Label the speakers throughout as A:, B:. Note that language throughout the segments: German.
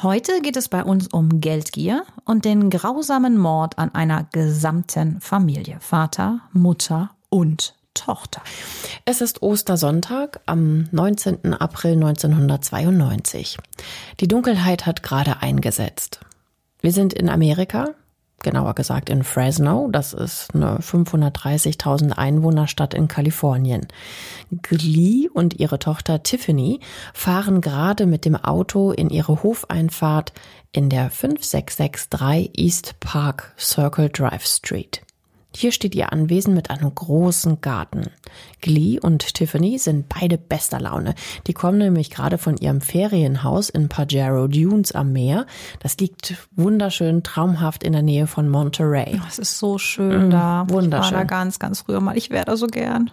A: Heute geht es bei uns um Geldgier und den grausamen Mord an einer gesamten Familie. Vater, Mutter und Tochter.
B: Es ist Ostersonntag am 19. April 1992. Die Dunkelheit hat gerade eingesetzt. Wir sind in Amerika, genauer gesagt in Fresno. Das ist eine 530.000 Einwohnerstadt in Kalifornien. Glee und ihre Tochter Tiffany fahren gerade mit dem Auto in ihre Hofeinfahrt in der 5663 East Park Circle Drive Street. Hier steht ihr Anwesen mit einem großen Garten. Glee und Tiffany sind beide bester Laune. Die kommen nämlich gerade von ihrem Ferienhaus in Pajero Dunes am Meer. Das liegt wunderschön traumhaft in der Nähe von Monterey.
A: Es ist so schön mm, da.
B: Wunderschön. Ich
A: war da ganz, ganz früher mal. Ich wäre da so gern.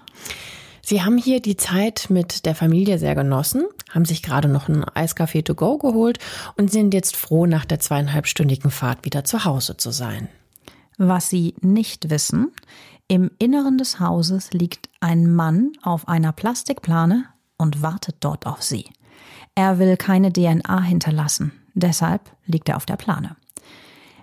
B: Sie haben hier die Zeit mit der Familie sehr genossen, haben sich gerade noch ein Eiskaffee to go geholt und sind jetzt froh, nach der zweieinhalbstündigen Fahrt wieder zu Hause zu sein.
A: Was Sie nicht wissen, im Inneren des Hauses liegt ein Mann auf einer Plastikplane und wartet dort auf Sie. Er will keine DNA hinterlassen, deshalb liegt er auf der Plane.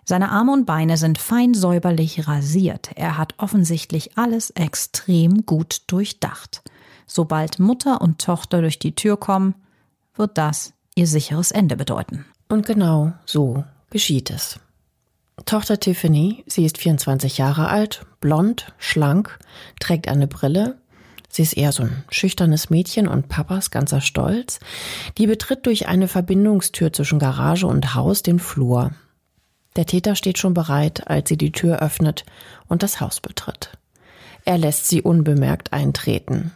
A: Seine Arme und Beine sind fein säuberlich rasiert. Er hat offensichtlich alles extrem gut durchdacht. Sobald Mutter und Tochter durch die Tür kommen, wird das ihr sicheres Ende bedeuten.
B: Und genau so geschieht es. Tochter Tiffany, sie ist 24 Jahre alt, blond, schlank, trägt eine Brille. Sie ist eher so ein schüchternes Mädchen und Papas ganzer Stolz. Die betritt durch eine Verbindungstür zwischen Garage und Haus den Flur. Der Täter steht schon bereit, als sie die Tür öffnet und das Haus betritt. Er lässt sie unbemerkt eintreten.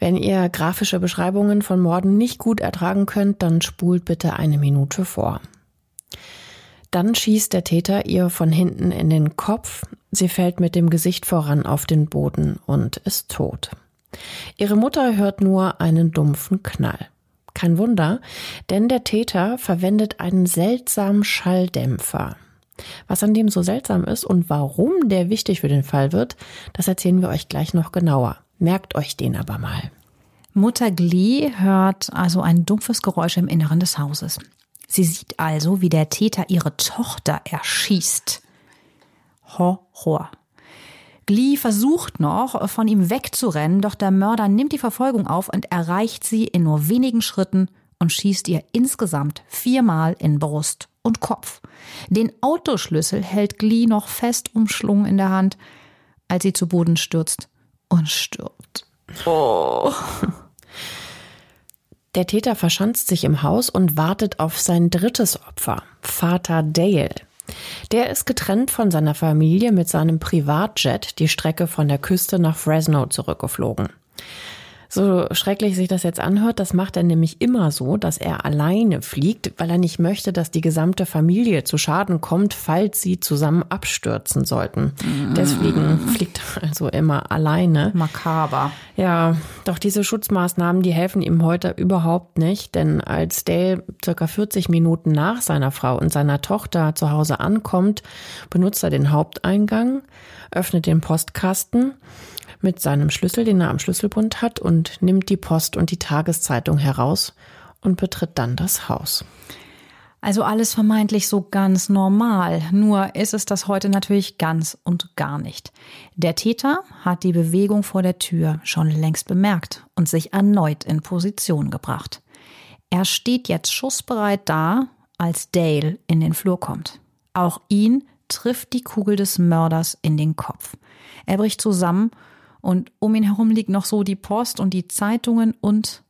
B: Wenn ihr grafische Beschreibungen von Morden nicht gut ertragen könnt, dann spult bitte eine Minute vor. Dann schießt der Täter ihr von hinten in den Kopf. Sie fällt mit dem Gesicht voran auf den Boden und ist tot. Ihre Mutter hört nur einen dumpfen Knall. Kein Wunder, denn der Täter verwendet einen seltsamen Schalldämpfer. Was an dem so seltsam ist und warum der wichtig für den Fall wird, das erzählen wir euch gleich noch genauer. Merkt euch den aber mal.
A: Mutter Glee hört also ein dumpfes Geräusch im Inneren des Hauses. Sie sieht also, wie der Täter ihre Tochter erschießt. Horror. Glee versucht noch, von ihm wegzurennen, doch der Mörder nimmt die Verfolgung auf und erreicht sie in nur wenigen Schritten und schießt ihr insgesamt viermal in Brust und Kopf. Den Autoschlüssel hält Glee noch fest umschlungen in der Hand, als sie zu Boden stürzt und stirbt. Oh.
B: Der Täter verschanzt sich im Haus und wartet auf sein drittes Opfer, Vater Dale. Der ist getrennt von seiner Familie mit seinem Privatjet die Strecke von der Küste nach Fresno zurückgeflogen. So schrecklich sich das jetzt anhört, das macht er nämlich immer so, dass er alleine fliegt, weil er nicht möchte, dass die gesamte Familie zu Schaden kommt, falls sie zusammen abstürzen sollten. Mm. Deswegen fliegt er also immer alleine.
A: Makaber.
B: Ja, doch diese Schutzmaßnahmen, die helfen ihm heute überhaupt nicht, denn als Dale circa 40 Minuten nach seiner Frau und seiner Tochter zu Hause ankommt, benutzt er den Haupteingang, öffnet den Postkasten mit seinem Schlüssel, den er am Schlüsselbund hat, und nimmt die Post und die Tageszeitung heraus und betritt dann das Haus.
A: Also alles vermeintlich so ganz normal, nur ist es das heute natürlich ganz und gar nicht. Der Täter hat die Bewegung vor der Tür schon längst bemerkt und sich erneut in Position gebracht. Er steht jetzt schussbereit da, als Dale in den Flur kommt. Auch ihn trifft die Kugel des Mörders in den Kopf. Er bricht zusammen und um ihn herum liegt noch so die Post und die Zeitungen und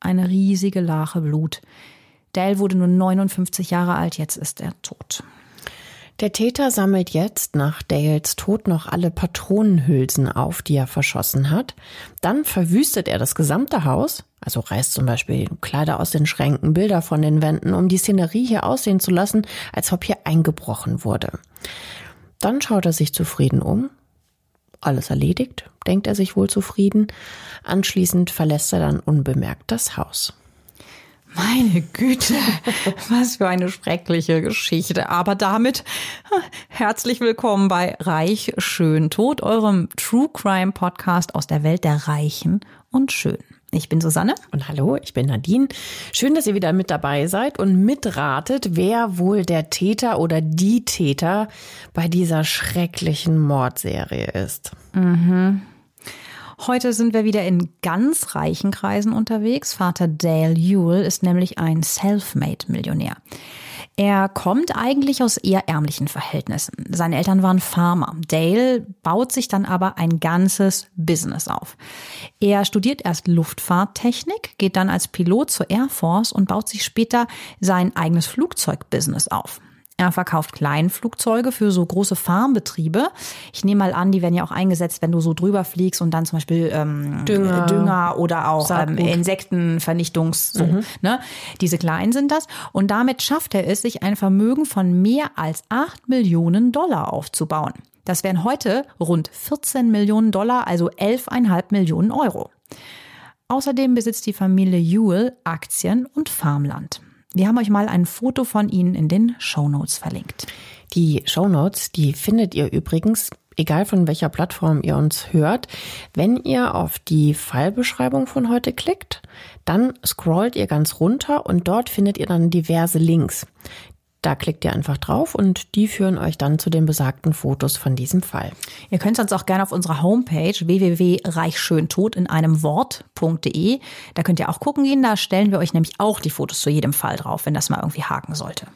A: eine riesige Lache Blut. Dale wurde nur 59 Jahre alt, jetzt ist er tot.
B: Der Täter sammelt jetzt nach Dales Tod noch alle Patronenhülsen auf, die er verschossen hat. Dann verwüstet er das gesamte Haus, also reißt zum Beispiel Kleider aus den Schränken, Bilder von den Wänden, um die Szenerie hier aussehen zu lassen, als ob hier eingebrochen wurde. Dann schaut er sich zufrieden um. Alles erledigt, denkt er sich wohl zufrieden. Anschließend verlässt er dann unbemerkt das Haus.
A: Meine Güte, was für eine schreckliche Geschichte. Aber damit herzlich willkommen bei Reich, Schön, Tod, eurem True Crime Podcast aus der Welt der Reichen und Schön. Ich bin Susanne.
B: Und hallo, ich bin Nadine. Schön, dass ihr wieder mit dabei seid und mitratet, wer wohl der Täter oder die Täter bei dieser schrecklichen Mordserie ist.
A: Mhm. Heute sind wir wieder in ganz reichen Kreisen unterwegs. Vater Dale Ewell ist nämlich ein Selfmade-Millionär. Er kommt eigentlich aus eher ärmlichen Verhältnissen. Seine Eltern waren Farmer. Dale baut sich dann aber ein ganzes Business auf. Er studiert erst Luftfahrttechnik, geht dann als Pilot zur Air Force und baut sich später sein eigenes Flugzeugbusiness auf. Er verkauft Kleinflugzeuge für so große Farmbetriebe. Ich nehme mal an, die werden ja auch eingesetzt, wenn du so drüber fliegst und dann zum Beispiel ähm, Dünger. Dünger oder auch ähm, Insektenvernichtungs, so, mhm. ne? Diese kleinen sind das. Und damit schafft er es, sich ein Vermögen von mehr als acht Millionen Dollar aufzubauen. Das wären heute rund 14 Millionen Dollar, also 11,5 Millionen Euro. Außerdem besitzt die Familie Ewell Aktien und Farmland. Wir haben euch mal ein Foto von ihnen in den Shownotes verlinkt.
B: Die Shownotes, die findet ihr übrigens, egal von welcher Plattform ihr uns hört, wenn ihr auf die Fallbeschreibung von heute klickt, dann scrollt ihr ganz runter und dort findet ihr dann diverse Links. Da klickt ihr einfach drauf und die führen euch dann zu den besagten Fotos von diesem Fall.
A: Ihr könnt sonst auch gerne auf unserer Homepage www.reichschöntod in einem Wort.de. Da könnt ihr auch gucken gehen. Da stellen wir euch nämlich auch die Fotos zu jedem Fall drauf, wenn das mal irgendwie haken sollte.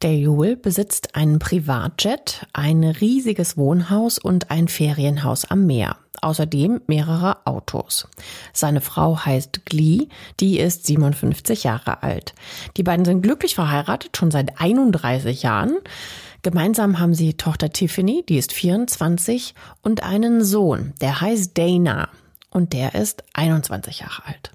B: Der Jule besitzt einen Privatjet, ein riesiges Wohnhaus und ein Ferienhaus am Meer. Außerdem mehrere Autos. Seine Frau heißt Glee, die ist 57 Jahre alt. Die beiden sind glücklich verheiratet, schon seit 31 Jahren. Gemeinsam haben sie Tochter Tiffany, die ist 24, und einen Sohn, der heißt Dana und der ist 21 Jahre alt.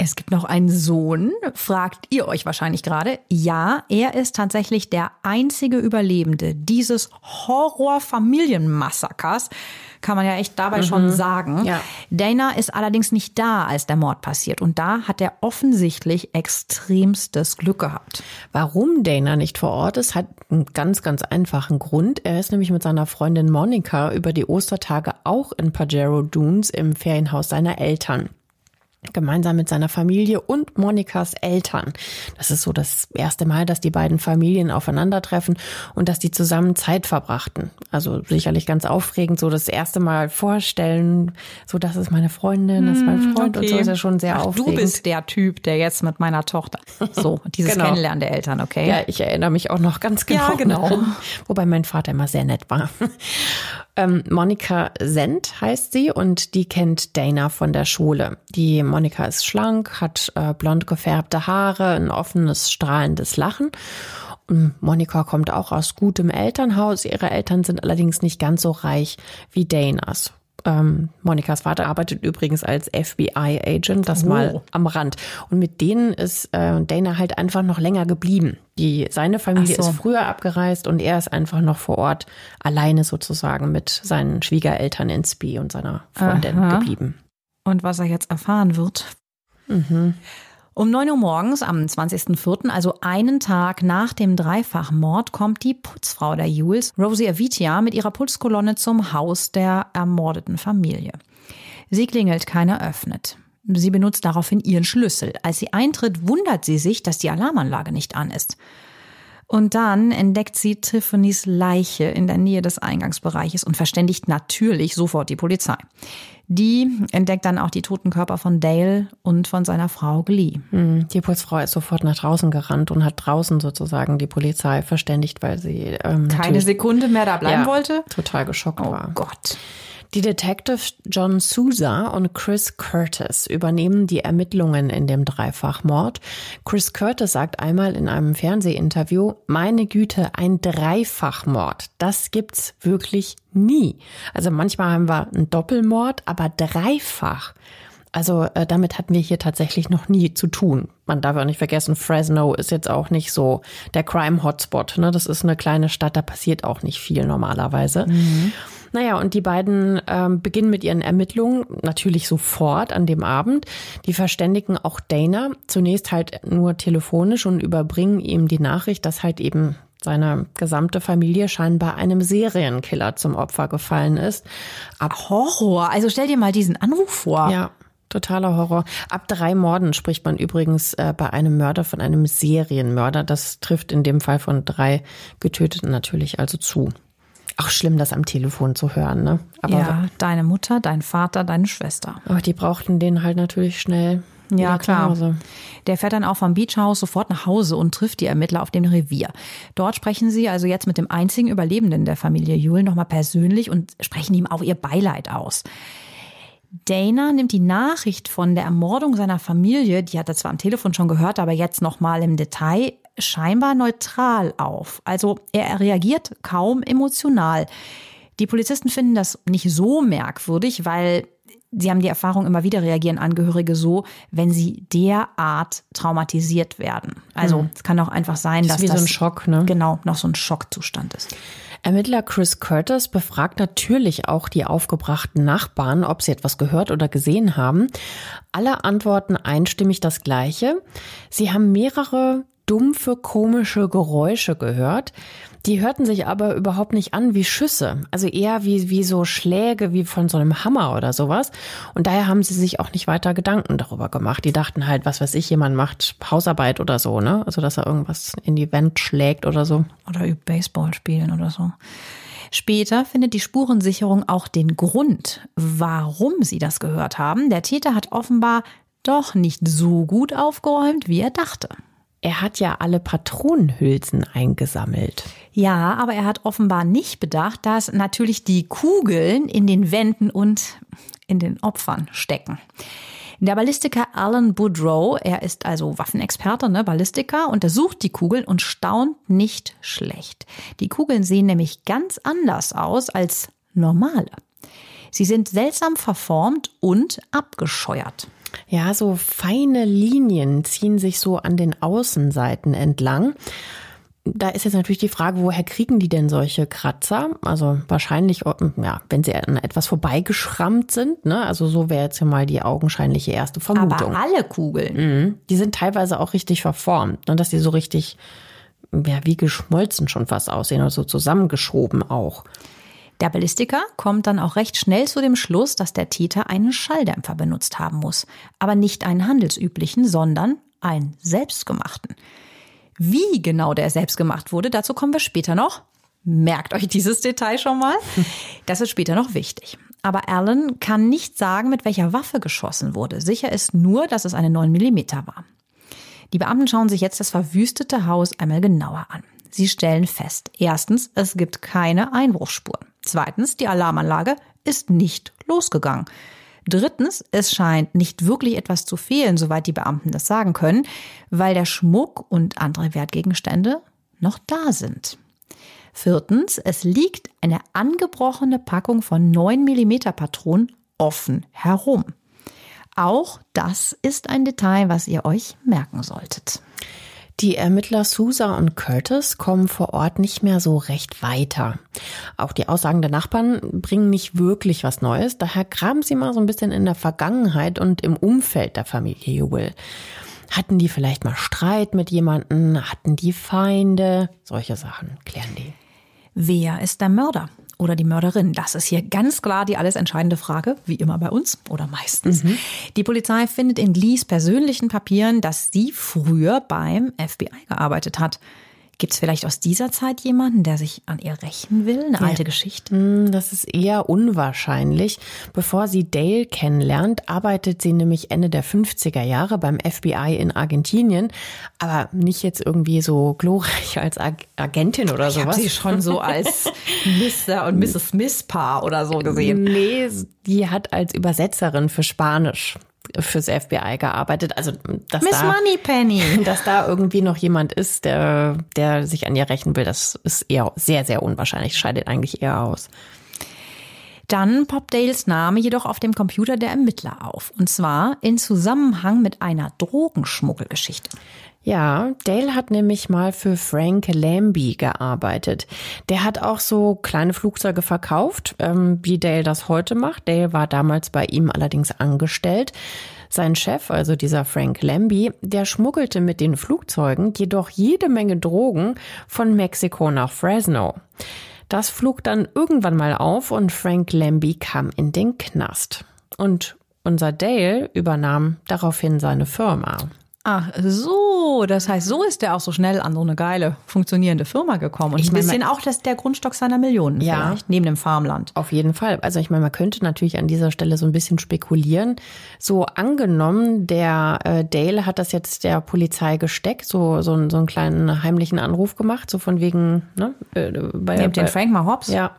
A: Es gibt noch einen Sohn, fragt ihr euch wahrscheinlich gerade. Ja, er ist tatsächlich der einzige Überlebende dieses Horrorfamilienmassakers, kann man ja echt dabei mhm. schon sagen. Ja. Dana ist allerdings nicht da, als der Mord passiert. Und da hat er offensichtlich extremstes Glück gehabt.
B: Warum Dana nicht vor Ort ist, hat einen ganz, ganz einfachen Grund. Er ist nämlich mit seiner Freundin Monica über die Ostertage auch in Pajero Dunes im Ferienhaus seiner Eltern gemeinsam mit seiner Familie und Monikas Eltern. Das ist so das erste Mal, dass die beiden Familien aufeinandertreffen und dass die zusammen Zeit verbrachten. Also sicherlich ganz aufregend, so das erste Mal vorstellen, so das ist meine Freundin, das ist mein hm, Freund okay. und so ist ja schon sehr Ach, aufregend.
A: Du bist der Typ, der jetzt mit meiner Tochter. So, dieses genau. Kennenlernen der Eltern, okay?
B: Ja, ich erinnere mich auch noch ganz genau. Ja, genau. Wobei mein Vater immer sehr nett war. Ähm, Monika Send heißt sie und die kennt Dana von der Schule. Die Monika ist schlank, hat äh, blond gefärbte Haare, ein offenes, strahlendes Lachen. Und Monika kommt auch aus gutem Elternhaus. Ihre Eltern sind allerdings nicht ganz so reich wie Danas. Ähm, Monikas Vater arbeitet übrigens als FBI-Agent, das oh. mal am Rand. Und mit denen ist äh, Dana halt einfach noch länger geblieben. Die, seine Familie so. ist früher abgereist und er ist einfach noch vor Ort alleine sozusagen mit seinen Schwiegereltern in Spee und seiner Freundin Aha. geblieben.
A: Und was er jetzt erfahren wird. Mhm. Um 9 Uhr morgens am 20.04., also einen Tag nach dem Dreifachmord, kommt die Putzfrau der Jules, Rosie Avitia, mit ihrer Putzkolonne zum Haus der ermordeten Familie. Sie klingelt, keiner öffnet. Sie benutzt daraufhin ihren Schlüssel. Als sie eintritt, wundert sie sich, dass die Alarmanlage nicht an ist. Und dann entdeckt sie Tiffany's Leiche in der Nähe des Eingangsbereiches und verständigt natürlich sofort die Polizei. Die entdeckt dann auch die toten Körper von Dale und von seiner Frau Glee.
B: Hm, die Putzfrau ist sofort nach draußen gerannt und hat draußen sozusagen die Polizei verständigt, weil sie
A: ähm, keine Sekunde mehr da bleiben ja, wollte.
B: Total geschockt
A: oh
B: war.
A: Gott.
B: Die Detectives John Sousa und Chris Curtis übernehmen die Ermittlungen in dem Dreifachmord. Chris Curtis sagt einmal in einem Fernsehinterview, meine Güte, ein Dreifachmord, das gibt's wirklich nie. Also manchmal haben wir einen Doppelmord, aber dreifach. Also äh, damit hatten wir hier tatsächlich noch nie zu tun. Man darf auch nicht vergessen, Fresno ist jetzt auch nicht so der Crime-Hotspot. Ne? Das ist eine kleine Stadt, da passiert auch nicht viel normalerweise. Mhm. Naja, und die beiden ähm, beginnen mit ihren Ermittlungen natürlich sofort an dem Abend. Die verständigen auch Dana zunächst halt nur telefonisch und überbringen ihm die Nachricht, dass halt eben seine gesamte Familie scheinbar einem Serienkiller zum Opfer gefallen ist.
A: Ab Horror. Also stell dir mal diesen Anruf vor.
B: Ja. Totaler Horror. Ab drei Morden spricht man übrigens äh, bei einem Mörder von einem Serienmörder. Das trifft in dem Fall von drei Getöteten natürlich also zu. Auch schlimm, das am Telefon zu hören, ne?
A: Aber ja, deine Mutter, dein Vater, deine Schwester.
B: Aber die brauchten den halt natürlich schnell.
A: Ja, klar. Der fährt dann auch vom Beachhaus sofort nach Hause und trifft die Ermittler auf dem Revier. Dort sprechen sie also jetzt mit dem einzigen Überlebenden der Familie Jule nochmal persönlich und sprechen ihm auch ihr Beileid aus. Dana nimmt die Nachricht von der Ermordung seiner Familie, die hat er zwar am Telefon schon gehört, aber jetzt nochmal im Detail, scheinbar neutral auf. Also er reagiert kaum emotional. Die Polizisten finden das nicht so merkwürdig, weil sie haben die Erfahrung, immer wieder reagieren Angehörige so, wenn sie derart traumatisiert werden. Also hm. es kann auch einfach sein, das dass
B: wie
A: das
B: so ein Schock, ne?
A: genau noch so ein Schockzustand ist.
B: Ermittler Chris Curtis befragt natürlich auch die aufgebrachten Nachbarn, ob sie etwas gehört oder gesehen haben. Alle antworten einstimmig das Gleiche. Sie haben mehrere dumpfe, komische Geräusche gehört. Die hörten sich aber überhaupt nicht an wie Schüsse, also eher wie, wie so Schläge wie von so einem Hammer oder sowas. Und daher haben sie sich auch nicht weiter Gedanken darüber gemacht. Die dachten halt, was weiß ich, jemand macht Hausarbeit oder so, ne? Also dass er irgendwas in die Wand schlägt oder so.
A: Oder übt Baseball spielen oder so. Später findet die Spurensicherung auch den Grund, warum sie das gehört haben. Der Täter hat offenbar doch nicht so gut aufgeräumt, wie er dachte.
B: Er hat ja alle Patronenhülsen eingesammelt.
A: Ja, aber er hat offenbar nicht bedacht, dass natürlich die Kugeln in den Wänden und in den Opfern stecken. Der Ballistiker Alan Boudreau, er ist also Waffenexperte, ne, Ballistiker, untersucht die Kugeln und staunt nicht schlecht. Die Kugeln sehen nämlich ganz anders aus als normale. Sie sind seltsam verformt und abgescheuert.
B: Ja, so feine Linien ziehen sich so an den Außenseiten entlang. Da ist jetzt natürlich die Frage, woher kriegen die denn solche Kratzer? Also wahrscheinlich, ja, wenn sie an etwas vorbeigeschrammt sind. Ne? Also so wäre jetzt ja mal die augenscheinliche erste Vermutung.
A: Aber alle Kugeln.
B: Mhm. Die sind teilweise auch richtig verformt, ne? dass die so richtig, ja, wie geschmolzen schon fast aussehen oder so zusammengeschoben auch.
A: Der Ballistiker kommt dann auch recht schnell zu dem Schluss, dass der Täter einen Schalldämpfer benutzt haben muss. Aber nicht einen handelsüblichen, sondern einen selbstgemachten. Wie genau der selbstgemacht wurde, dazu kommen wir später noch. Merkt euch dieses Detail schon mal. Das ist später noch wichtig. Aber Alan kann nicht sagen, mit welcher Waffe geschossen wurde. Sicher ist nur, dass es eine 9 mm war. Die Beamten schauen sich jetzt das verwüstete Haus einmal genauer an. Sie stellen fest, erstens, es gibt keine Einbruchsspuren. Zweitens, die Alarmanlage ist nicht losgegangen. Drittens, es scheint nicht wirklich etwas zu fehlen, soweit die Beamten das sagen können, weil der Schmuck und andere Wertgegenstände noch da sind. Viertens, es liegt eine angebrochene Packung von 9 mm Patronen offen herum. Auch das ist ein Detail, was ihr euch merken solltet.
B: Die Ermittler Sousa und Curtis kommen vor Ort nicht mehr so recht weiter. Auch die Aussagen der Nachbarn bringen nicht wirklich was Neues, daher graben sie mal so ein bisschen in der Vergangenheit und im Umfeld der Familie Jubel. Hatten die vielleicht mal Streit mit jemanden? Hatten die Feinde? Solche Sachen klären die.
A: Wer ist der Mörder? Oder die Mörderin? Das ist hier ganz klar die alles entscheidende Frage, wie immer bei uns oder meistens. Mhm. Die Polizei findet in Lees persönlichen Papieren, dass sie früher beim FBI gearbeitet hat. Gibt es vielleicht aus dieser Zeit jemanden, der sich an ihr rächen will? Eine alte Geschichte?
B: Hm, das ist eher unwahrscheinlich. Bevor sie Dale kennenlernt, arbeitet sie nämlich Ende der 50er Jahre beim FBI in Argentinien, aber nicht jetzt irgendwie so glorreich als Ag Agentin oder
A: Ich
B: sowas.
A: habe sie schon so als Mr. und Mrs. Smith Paar oder so gesehen.
B: Nee, die hat als Übersetzerin für Spanisch fürs FBI gearbeitet. Also, dass
A: Miss
B: da,
A: Moneypenny.
B: dass da irgendwie noch jemand ist, der, der sich an ihr rächen will, das ist eher sehr, sehr unwahrscheinlich. Scheidet eigentlich eher aus.
A: Dann poppt Dales Name jedoch auf dem Computer der Ermittler auf. Und zwar in Zusammenhang mit einer Drogenschmuggelgeschichte.
B: Ja, Dale hat nämlich mal für Frank Lambie gearbeitet. Der hat auch so kleine Flugzeuge verkauft, ähm, wie Dale das heute macht. Dale war damals bei ihm allerdings angestellt. Sein Chef, also dieser Frank Lambie, der schmuggelte mit den Flugzeugen jedoch jede Menge Drogen von Mexiko nach Fresno. Das flog dann irgendwann mal auf und Frank Lambie kam in den Knast. Und unser Dale übernahm daraufhin seine Firma.
A: Ach so, das heißt, so ist er auch so schnell an so eine geile, funktionierende Firma gekommen. Und
B: Ich
A: ein
B: meine,
A: bisschen auch das der Grundstock seiner Millionen
B: Ja.
A: vielleicht, neben dem Farmland.
B: Auf jeden Fall. Also ich meine, man könnte natürlich an dieser Stelle so ein bisschen spekulieren. So angenommen, der äh, Dale hat das jetzt der Polizei gesteckt, so, so, einen- so einen kleinen heimlichen Anruf gemacht, so von wegen, ne? Äh, bei,
A: Nehmt den
B: bei,
A: Frank mal hops.
B: Ja,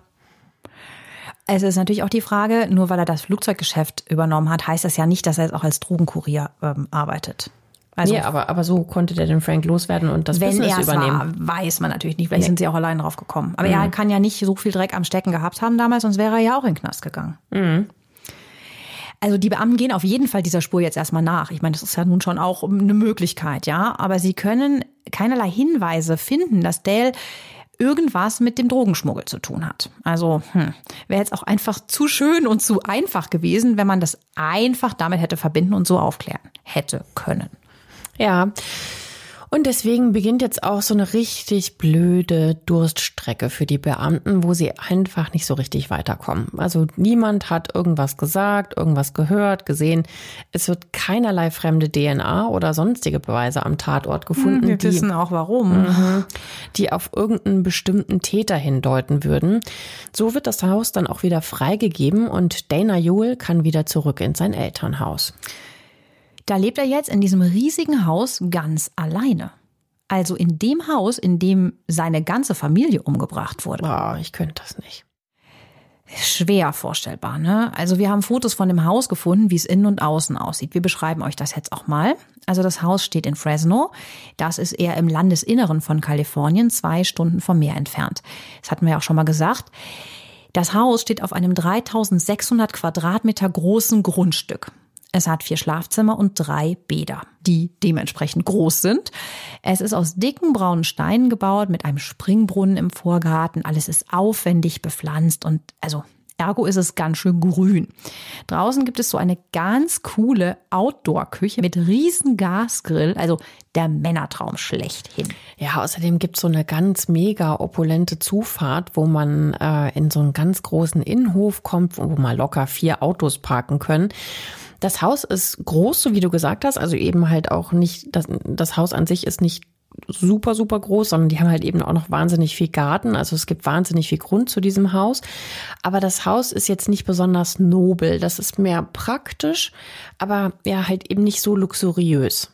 A: Es ist natürlich auch die Frage, nur weil er das Flugzeuggeschäft übernommen hat, heißt das ja nicht, dass er jetzt auch als Drogenkurier ähm, arbeitet. Also
B: nee, aber, aber so konnte der den Frank loswerden und das
A: wenn
B: Business
A: er es
B: übernehmen.
A: war, weiß man natürlich nicht. Vielleicht sind sie auch allein drauf gekommen. Aber er kann ja nicht so viel Dreck am Stecken gehabt haben damals, sonst wäre er ja auch in den Knast gegangen. Also die Beamten gehen auf jeden Fall dieser Spur jetzt erstmal nach. Ich meine, das ist ja nun schon auch eine Möglichkeit, ja. Aber sie können keinerlei Hinweise finden, dass Dale irgendwas mit dem Drogenschmuggel zu tun hat. Also hm, wäre jetzt auch einfach zu schön und zu einfach gewesen, wenn man das einfach damit hätte verbinden und so aufklären hätte können.
B: Ja. Und deswegen beginnt jetzt auch so eine richtig blöde Durststrecke für die Beamten, wo sie einfach nicht so richtig weiterkommen. Also niemand hat irgendwas gesagt, irgendwas gehört, gesehen. Es wird keinerlei fremde DNA oder sonstige Beweise am Tatort gefunden,
A: Wir
B: die,
A: wissen auch warum.
B: die auf irgendeinen bestimmten Täter hindeuten würden. So wird das Haus dann auch wieder freigegeben und Dana Jewell kann wieder zurück in sein Elternhaus.
A: Da lebt er jetzt in diesem riesigen Haus ganz alleine. Also in dem Haus, in dem seine ganze Familie umgebracht wurde.
B: Boah, ich könnte das nicht.
A: Schwer vorstellbar, ne? Also wir haben Fotos von dem Haus gefunden, wie es innen und außen aussieht. Wir beschreiben euch das jetzt auch mal. Also das Haus steht in Fresno. Das ist eher im Landesinneren von Kalifornien, zwei Stunden vom Meer entfernt. Das hatten wir ja auch schon mal gesagt. Das Haus steht auf einem 3600 Quadratmeter großen Grundstück. Es hat vier Schlafzimmer und drei Bäder, die dementsprechend groß sind. Es ist aus dicken braunen Steinen gebaut mit einem Springbrunnen im Vorgarten. Alles ist aufwendig bepflanzt und also ergo ist es ganz schön grün. Draußen gibt es so eine ganz coole Outdoor-Küche mit riesen Gasgrill, also der Männertraum schlechthin.
B: Ja, außerdem gibt's so eine ganz mega opulente Zufahrt, wo man äh, in so einen ganz großen Innenhof kommt, wo mal locker vier Autos parken können. Das Haus ist groß, so wie du gesagt hast, also eben halt auch nicht, das, das Haus an sich ist nicht super, super groß, sondern die haben halt eben auch noch wahnsinnig viel Garten. Also es gibt wahnsinnig viel Grund zu diesem Haus. Aber das Haus ist jetzt nicht besonders nobel. Das ist mehr praktisch, aber ja, halt eben nicht so luxuriös.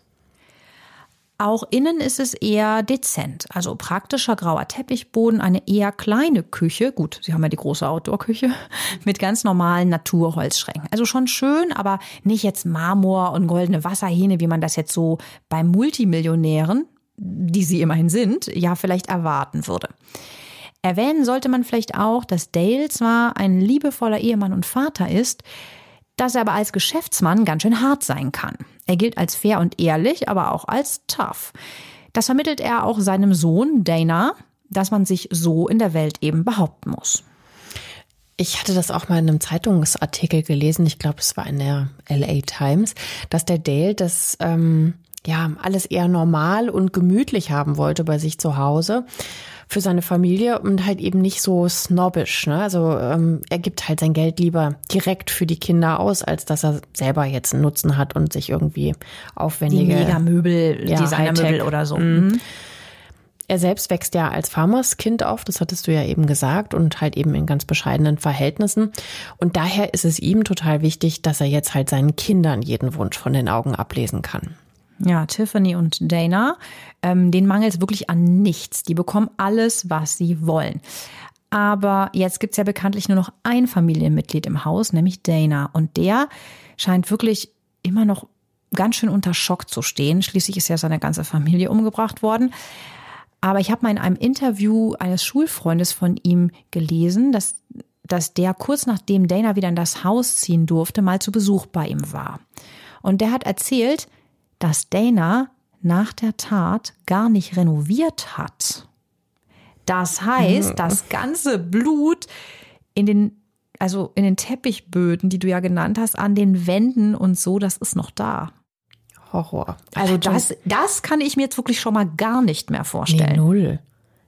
A: Auch innen ist es eher dezent. Also praktischer grauer Teppichboden, eine eher kleine Küche. Gut, Sie haben ja die große Outdoor-Küche mit ganz normalen Naturholzschränken. Also schon schön, aber nicht jetzt Marmor und goldene Wasserhähne, wie man das jetzt so bei Multimillionären, die sie immerhin sind, ja vielleicht erwarten würde. Erwähnen sollte man vielleicht auch, dass Dale zwar ein liebevoller Ehemann und Vater ist, dass er aber als Geschäftsmann ganz schön hart sein kann. Er gilt als fair und ehrlich, aber auch als tough. Das vermittelt er auch seinem Sohn Dana, dass man sich so in der Welt eben behaupten muss.
B: Ich hatte das auch mal in einem Zeitungsartikel gelesen, ich glaube, es war in der LA Times, dass der Dale das ähm, ja alles eher normal und gemütlich haben wollte bei sich zu Hause für seine Familie und halt eben nicht so snobbisch. Ne? Also ähm, er gibt halt sein Geld lieber direkt für die Kinder aus, als dass er selber jetzt einen Nutzen hat und sich irgendwie
A: Die
B: aufwendige
A: Megamöbel,
B: Ja,
A: Designermöbel oder so. Mhm.
B: er selbst wächst ja als Farmerskind auf, das hattest du ja eben gesagt, und halt eben in ganz bescheidenen Verhältnissen. Und daher ist es ihm total wichtig, dass er jetzt halt seinen Kindern jeden Wunsch von den Augen ablesen kann.
A: Ja, Tiffany und Dana, ähm, denen mangelt es wirklich an nichts. Die bekommen alles, was sie wollen. Aber jetzt gibt's ja bekanntlich nur noch ein Familienmitglied im Haus, nämlich Dana. Und der scheint wirklich immer noch ganz schön unter Schock zu stehen. Schließlich ist ja seine ganze Familie umgebracht worden. Aber ich habe mal in einem Interview eines Schulfreundes von ihm gelesen, dass, dass der kurz nachdem Dana wieder in das Haus ziehen durfte, mal zu Besuch bei ihm war. Und der hat erzählt, dass Dana nach der Tat gar nicht renoviert hat. Das heißt, mhm. das ganze Blut in den, also in den Teppichböden, die du ja genannt hast, an den Wänden und so, das ist noch da.
B: Horror.
A: Also das, das kann ich mir jetzt wirklich schon mal gar nicht mehr vorstellen. Nee,
B: null.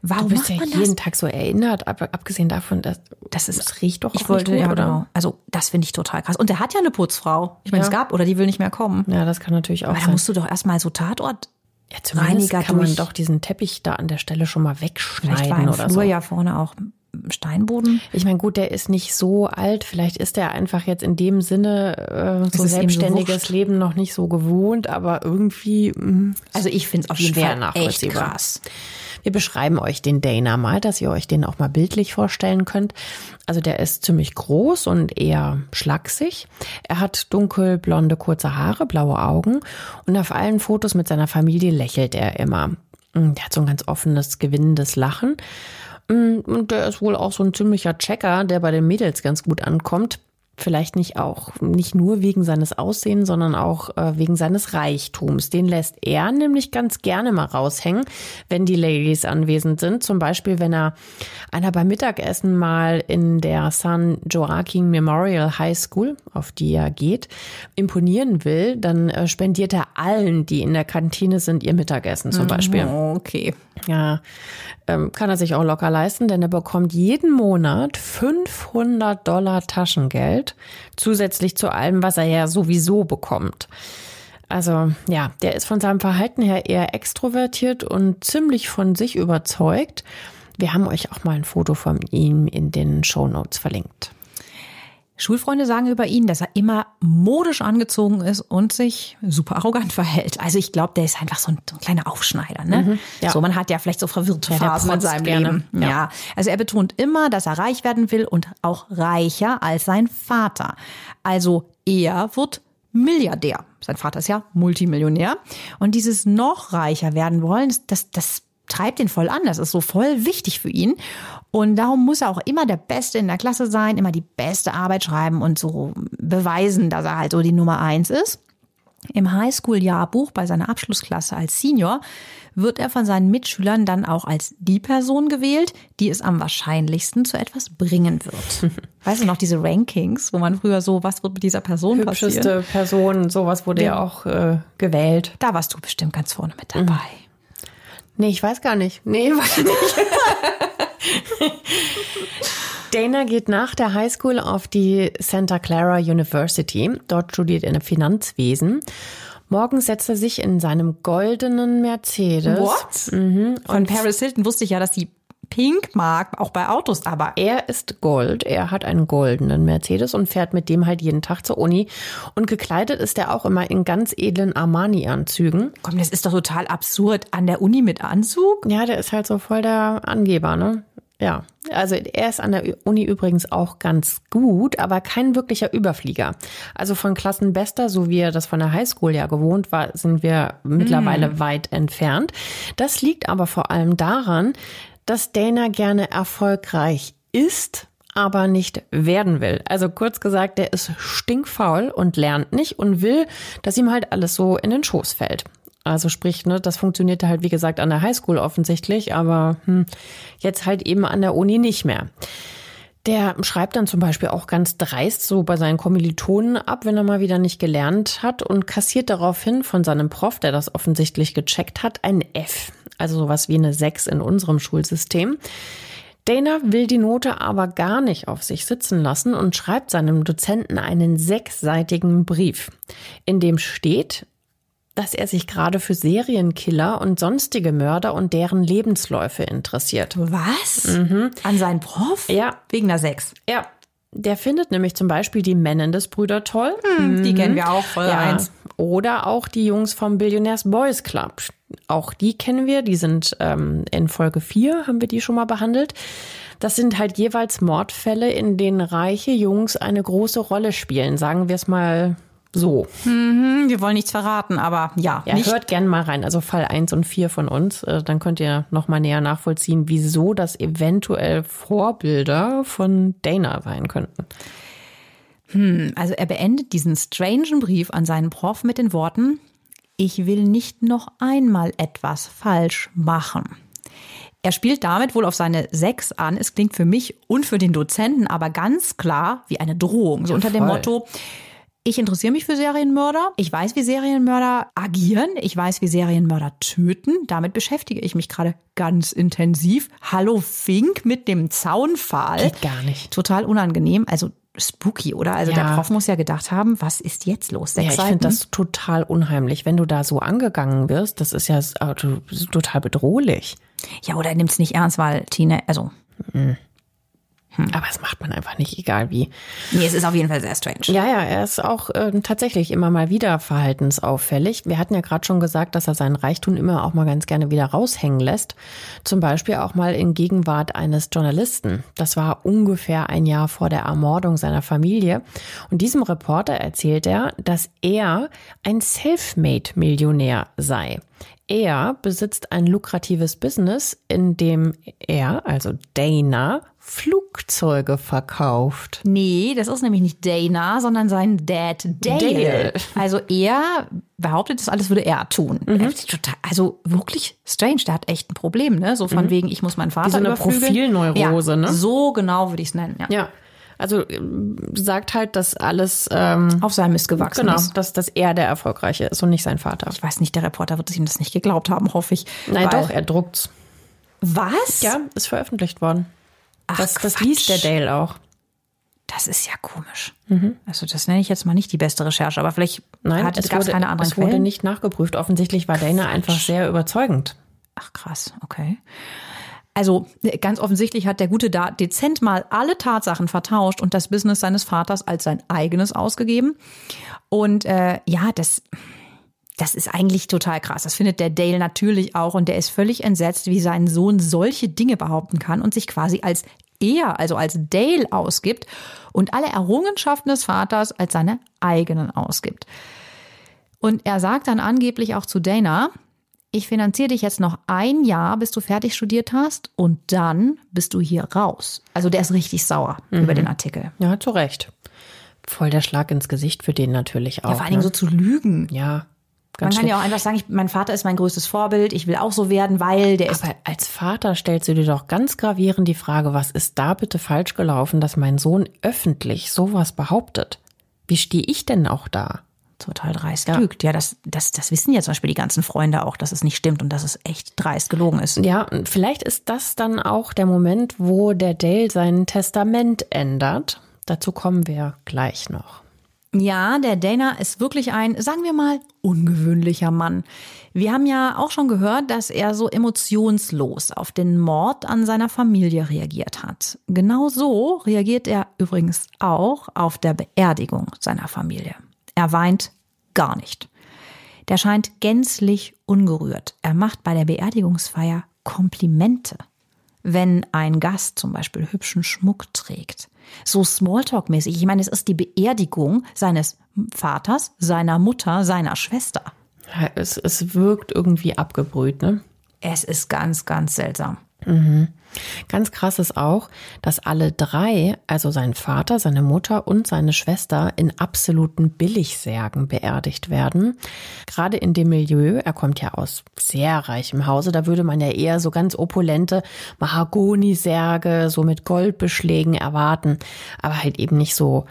A: Warum
B: du bist ja jeden
A: das?
B: Tag so erinnert, ab, abgesehen davon, dass
A: Das ist,
B: es riecht doch
A: ich
B: auch
A: wollte,
B: nicht
A: ja,
B: gut, oder?
A: genau. Also, das finde ich total krass. Und der hat ja eine Putzfrau. Ich meine,
B: Ja.
A: es gab, oder die will nicht mehr kommen.
B: Ja, das kann natürlich auch
A: Aber da
B: sein.
A: musst du doch erstmal so Tatort.
B: ja, zumindest
A: Reiniger
B: kann man doch diesen Teppich da an der Stelle schon mal
A: Vielleicht
B: wegschneiden
A: war im
B: oder
A: Flur
B: so.
A: ja vorne auch Steinboden.
B: Ich meine, gut, der ist nicht so alt. Vielleicht ist er einfach jetzt in dem Sinne äh, so
A: so
B: selbstständiges
A: wurscht.
B: Leben noch nicht so gewohnt, aber irgendwie mh,
A: Also ich finde es auf jeden
B: Schwer
A: Fall echt
B: nachvollziehbar.
A: krass.
B: Wir beschreiben euch den Dana mal, dass ihr euch den auch mal bildlich vorstellen könnt. Also der ist ziemlich groß und eher schlaksig. Er hat dunkelblonde kurze Haare, blaue Augen und auf allen Fotos mit seiner Familie lächelt er immer. Mm, Der hat so ein ganz offenes, gewinnendes Lachen. Mm, Und der ist wohl auch so ein ziemlicher Checker, der bei den Mädels ganz gut ankommt. Vielleicht nicht auch, nicht nur wegen seines Aussehens, sondern auch äh, wegen seines Reichtums. Den lässt er nämlich ganz gerne mal raushängen, wenn die Ladies anwesend sind. Zum Beispiel, wenn er einer beim Mittagessen mal in der San Joaquin Memorial High School, auf die er geht, imponieren will, dann äh, spendiert er allen, die in der Kantine sind, ihr Mittagessen zum Beispiel.
A: Okay.
B: Ja, ähm, kann er sich auch locker leisten, denn er bekommt jeden Monat 500 Dollar Taschengeld, zusätzlich zu allem, was er ja sowieso bekommt. Also ja, der ist von seinem Verhalten her eher extrovertiert und ziemlich von sich überzeugt. Wir haben euch auch mal ein Foto von ihm in den Show Notes verlinkt.
A: Schulfreunde sagen über ihn, dass er immer modisch angezogen ist und sich super arrogant verhält. Also ich glaube, der ist einfach so ein, so ein kleiner Aufschneider. Ne?
B: ja.
A: So, man hat ja vielleicht so verwirrte
B: Ja,
A: Phasen in seinem
B: gerne.
A: Leben.
B: Ja.
A: Ja. Also er betont immer, dass er reich werden will und auch reicher als sein Vater. Also er wird Milliardär. Sein Vater ist ja Multimillionär. Und dieses noch reicher werden wollen, das, das treibt ihn voll an. Das ist so voll wichtig für ihn. Und darum muss er auch immer der Beste in der Klasse sein, immer die beste Arbeit schreiben und so beweisen, dass er halt so die Nummer eins ist. Im Highschool-Jahrbuch bei seiner Abschlussklasse als Senior wird er von seinen Mitschülern dann auch als die Person gewählt, die es am wahrscheinlichsten zu etwas bringen wird. weißt du noch, diese Rankings, wo man früher so, was wird mit dieser Person passieren?
B: Hübscheste Person, sowas wurde ja,
A: Ja.
B: auch äh, gewählt.
A: Da warst du bestimmt ganz vorne mit dabei.
B: Nee, ich weiß gar nicht. Nee, weiß nicht. Dana geht nach der Highschool auf die Santa Clara University. Dort studiert er Finanzwesen. Morgens setzt er sich in seinem goldenen Mercedes.
A: What?
B: Mhm.
A: Von Paris Hilton wusste ich ja, dass die pink mag, auch bei Autos, aber
B: Er ist Gold. Er hat einen goldenen Mercedes und fährt mit dem halt jeden Tag zur Uni. Und gekleidet ist er auch immer in ganz edlen Armani-Anzügen.
A: komm, das ist doch total absurd. An der Uni mit Anzug?
B: Ja, der ist halt so voll der Angeber, ne? Ja, also er ist an der Uni übrigens auch ganz gut, aber kein wirklicher Überflieger. Also von Klassenbester, so wie er das von der Highschool ja gewohnt war, sind wir mittlerweile weit entfernt. Das liegt aber vor allem daran, dass Dana gerne erfolgreich ist, aber nicht werden will. Also kurz gesagt, der ist stinkfaul und lernt nicht und will, dass ihm halt alles so in den Schoß fällt. Also sprich, ne, das funktionierte halt wie gesagt an der Highschool offensichtlich, aber hm, jetzt halt eben an der Uni nicht mehr. Der schreibt dann zum Beispiel auch ganz dreist so bei seinen Kommilitonen ab, wenn er mal wieder nicht gelernt hat und kassiert daraufhin von seinem Prof, der das offensichtlich gecheckt hat, ein F. Also sowas wie eine 6 in unserem Schulsystem. Dana will die Note aber gar nicht auf sich sitzen lassen und schreibt seinem Dozenten einen sechsseitigen Brief, in dem steht, dass er sich gerade für Serienkiller und sonstige Mörder und deren Lebensläufe interessiert.
A: Was? An seinen Prof?
B: Ja.
A: Wegen der Sex.
B: Ja, der findet nämlich zum Beispiel die Menendez-Brüder toll.
A: Die kennen wir auch, Folge
B: Ja.
A: 1.
B: Oder auch die Jungs vom Billionaires Boys Club. Auch die kennen wir. Die sind ähm, in Folge 4, haben wir die schon mal behandelt. Das sind halt jeweils Mordfälle, in denen reiche Jungs eine große Rolle spielen. Sagen wir es mal so.
A: Hm, Wir wollen nichts verraten, aber ja,
B: Ja, hört gern mal rein. Also Fall 1 und 4 von uns. Äh, Dann könnt ihr noch mal näher nachvollziehen, wieso das eventuell Vorbilder von Dana sein könnten.
A: Also er beendet diesen strangen Brief an seinen Prof mit den Worten, ich will nicht noch einmal etwas falsch machen. Er spielt damit wohl auf seine Sex an. Es klingt für mich und für den Dozenten aber ganz klar wie eine Drohung. So unter dem
B: voll.
A: Motto, ich interessiere mich für Serienmörder. Ich weiß, wie Serienmörder agieren. Ich weiß, wie Serienmörder töten. Damit beschäftige ich mich gerade ganz intensiv. Hallo Fink mit dem Zaunpfahl.
B: Geht gar nicht.
A: Total unangenehm. Also spooky, oder? Also
B: Ja.
A: der Prof muss ja gedacht haben, was ist jetzt los?
B: Ja,
A: Sechs
B: ich
A: Seiten?
B: finde das total unheimlich. Wenn du da so angegangen wirst, das ist ja to- total bedrohlich.
A: ja, oder er nimmt es nicht ernst, weil Tine, also,
B: Aber das macht man einfach nicht, egal wie.
A: nee, es ist auf jeden Fall sehr strange.
B: Ja, ja, er ist auch ähm, tatsächlich immer mal wieder verhaltensauffällig. Wir hatten ja gerade schon gesagt, dass er seinen Reichtum immer auch mal ganz gerne wieder raushängen lässt. Zum Beispiel auch mal in Gegenwart eines Journalisten. Das war ungefähr ein Jahr vor der Ermordung seiner Familie. Und diesem Reporter erzählt er, dass er ein Selfmade-Millionär sei. Er besitzt ein lukratives Business, in dem er, also Dana, Flugzeuge verkauft.
A: Nee, das ist nämlich nicht Dana, sondern sein Dad Dale.
B: Dale.
A: Also er behauptet, das alles würde er tun.
B: Mhm.
A: Also wirklich strange. Der hat echt ein Problem, ne? So von wegen, ich muss meinen Vater
B: Mhm. so eine
A: überflügeln.
B: Profilneurose,
A: ja,
B: ne?
A: So genau würde ich es nennen, ja.
B: Ja, also ähm, sagt halt, dass alles ähm,
A: Auf seinem Mist gewachsen
B: genau,
A: ist.
B: dass, dass er der Erfolgreiche ist und nicht sein Vater.
A: Ich weiß nicht, der Reporter wird ihm das nicht geglaubt haben, hoffe ich.
B: Nein, doch, er druckt's.
A: Was?
B: Ja, ist veröffentlicht worden.
A: Ach,
B: Das, das liest der Dale auch.
A: Das ist ja komisch.
B: Mhm.
A: Also das nenne ich jetzt mal nicht die beste Recherche, aber vielleicht
B: Nein,
A: hatte,
B: es
A: gab
B: wurde,
A: keine anderen
B: es wurde
A: Quellen.
B: nicht nachgeprüft. Offensichtlich war Dana einfach sehr überzeugend.
A: Ach krass, okay. Also ganz offensichtlich hat der gute da dezent mal alle Tatsachen vertauscht und das Business seines Vaters als sein eigenes ausgegeben. Und äh, ja, das, das ist eigentlich total krass. Das findet der Dale natürlich auch und der ist völlig entsetzt, wie sein Sohn solche Dinge behaupten kann und sich quasi als er, also als Dale ausgibt und alle Errungenschaften des Vaters als seine eigenen ausgibt. Und er sagt dann angeblich auch zu Dana, ich finanziere dich jetzt noch ein Jahr, bis du fertig studiert hast und dann bist du hier raus. Also der ist richtig sauer über den Artikel.
B: Ja, zu Recht. Voll der Schlag ins Gesicht für den natürlich auch.
A: Ja, vor allen Dingen so
B: ne?
A: zu lügen.
B: ja
A: Man
B: ganz
A: kann
B: schlimm.
A: ja auch einfach sagen, ich, mein Vater ist mein größtes Vorbild, ich will auch so werden, weil der ist.
B: Aber als Vater stellst du dir doch ganz gravierend die Frage, was ist da bitte falsch gelaufen, dass mein Sohn öffentlich sowas behauptet? Wie stehe ich denn auch da?
A: total dreist lügt. Ja, das, das, das wissen ja zum Beispiel die ganzen Freunde auch, dass es nicht stimmt und dass es echt dreist gelogen ist.
B: Ja, vielleicht ist das dann auch der Moment, wo der Dale sein Testament ändert. Dazu kommen wir gleich noch.
A: Ja, der Dana ist wirklich ein, sagen wir mal, ungewöhnlicher Mann. Wir haben ja auch schon gehört, dass er so emotionslos auf den Mord an seiner Familie reagiert hat. Genau so reagiert er übrigens auch auf der Beerdigung seiner Familie. Er weint gar nicht. Der scheint gänzlich ungerührt. Er macht bei der Beerdigungsfeier Komplimente. Wenn ein Gast zum Beispiel hübschen Schmuck trägt. So Smalltalk-mäßig. Ich meine, es ist die Beerdigung seines Vaters, seiner Mutter, seiner Schwester.
B: Es, es wirkt irgendwie abgebrüht, ne?
A: Es ist ganz, ganz seltsam.
B: Ganz krass ist auch, dass alle drei, also sein Vater, seine Mutter und seine Schwester, in absoluten Billigsärgen beerdigt werden. Gerade in dem Milieu, er kommt ja aus sehr reichem Hause, da würde man ja eher so ganz opulente Mahagonisärge, so mit Goldbeschlägen erwarten, aber halt eben nicht so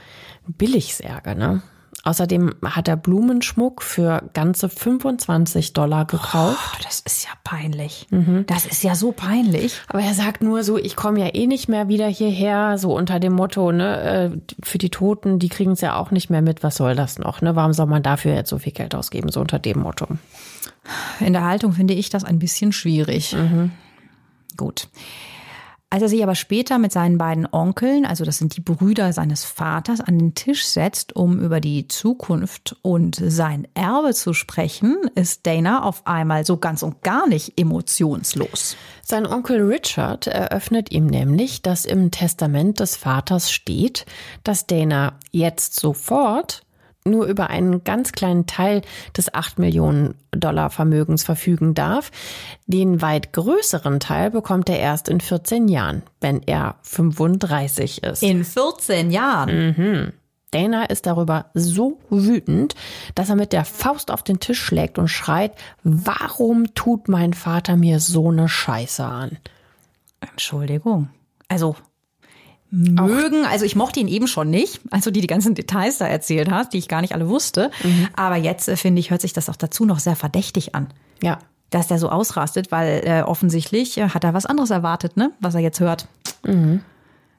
B: Billigsärge, ne? Außerdem hat er Blumenschmuck für ganze 25 Dollar gekauft.
A: Oh, das ist ja peinlich. Mhm. Das ist ja so peinlich.
B: Aber er sagt nur so, ich komme ja eh nicht mehr wieder hierher, so unter dem Motto, ne, äh, für die Toten, die kriegen es ja auch nicht mehr mit, was soll das noch, ne? Warum soll man dafür jetzt so viel Geld ausgeben, so unter dem Motto?
A: In der Haltung finde ich das ein bisschen schwierig. Mhm. Gut. Als er sich aber später mit seinen beiden Onkeln, also das sind die Brüder seines Vaters, an den Tisch setzt, um über die Zukunft und sein Erbe zu sprechen, ist Dana auf einmal so ganz und gar nicht emotionslos.
B: Sein Onkel Richard eröffnet ihm nämlich, dass im Testament des Vaters steht, dass Dana jetzt sofort nur über einen ganz kleinen Teil des 8 Millionen Dollar Vermögens verfügen darf. Den weit größeren Teil bekommt er erst in 14 Jahren, wenn er 35 ist.
A: In 14 Jahren?
B: Mhm. Dana ist darüber so wütend, dass er mit der Faust auf den Tisch schlägt und schreit, warum tut mein Vater mir so eine Scheiße an?
A: Entschuldigung. Also, mögen. Auch. Also ich mochte ihn eben schon nicht, also die die ganzen Details da erzählt hat, die ich gar nicht alle wusste. Mhm. Aber jetzt äh, finde ich, hört sich das auch dazu noch sehr verdächtig an.
B: Ja.
A: Dass der so ausrastet, weil äh, offensichtlich äh, hat er was anderes erwartet, ne? Was er jetzt hört. Mhm.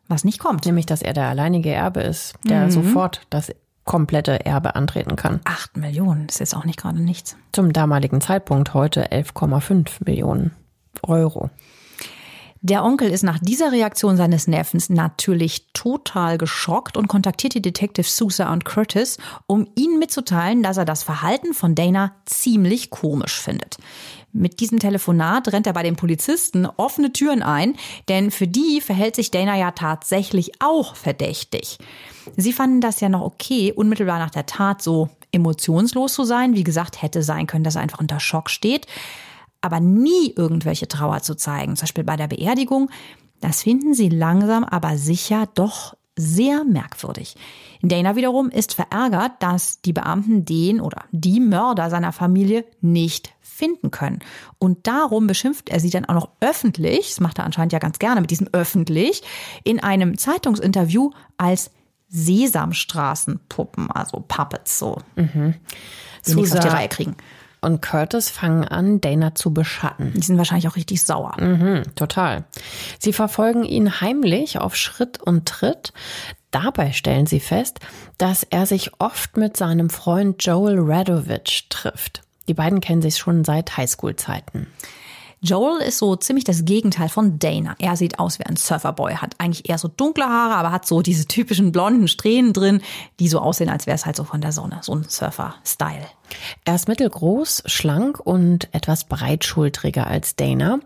A: Was nicht kommt.
B: Nämlich, dass er der alleinige Erbe ist, der mhm. sofort das komplette Erbe antreten kann.
A: Acht Millionen ist jetzt auch nicht gerade nichts.
B: Zum damaligen Zeitpunkt heute 11,5 Millionen Euro.
A: Der Onkel ist nach dieser Reaktion seines Neffens natürlich total geschockt und kontaktiert die Detectives Sousa und Curtis, um ihnen mitzuteilen, dass er das Verhalten von Dana ziemlich komisch findet. Mit diesem Telefonat rennt er bei den Polizisten offene Türen ein, denn für die verhält sich Dana ja tatsächlich auch verdächtig. Sie fanden das ja noch okay, unmittelbar nach der Tat so emotionslos zu sein. Wie gesagt, hätte sein können, dass er einfach unter Schock steht aber nie irgendwelche Trauer zu zeigen, zum Beispiel bei der Beerdigung, das finden sie langsam aber sicher doch sehr merkwürdig. Dana wiederum ist verärgert, dass die Beamten den oder die Mörder seiner Familie nicht finden können. Und darum beschimpft er sie dann auch noch öffentlich, das macht er anscheinend ja ganz gerne mit diesem öffentlich, in einem Zeitungsinterview als Sesamstraßenpuppen, also Puppets so. Mhm. Die nichts auf die Reihe kriegen
B: und Curtis fangen an, Dana zu beschatten.
A: Die sind wahrscheinlich auch richtig sauer.
B: Mhm, total. Sie verfolgen ihn heimlich auf Schritt und Tritt. Dabei stellen sie fest, dass er sich oft mit seinem Freund Joel Radovich trifft. Die beiden kennen sich schon seit Highschool-Zeiten.
A: Joel ist so ziemlich das Gegenteil von Dana. Er sieht aus wie ein Surferboy, hat eigentlich eher so dunkle Haare, aber hat so diese typischen blonden Strähnen drin, die so aussehen, als wäre es halt so von der Sonne, so ein Surfer-Style.
B: Er ist mittelgroß, schlank und etwas breitschultriger als Dana.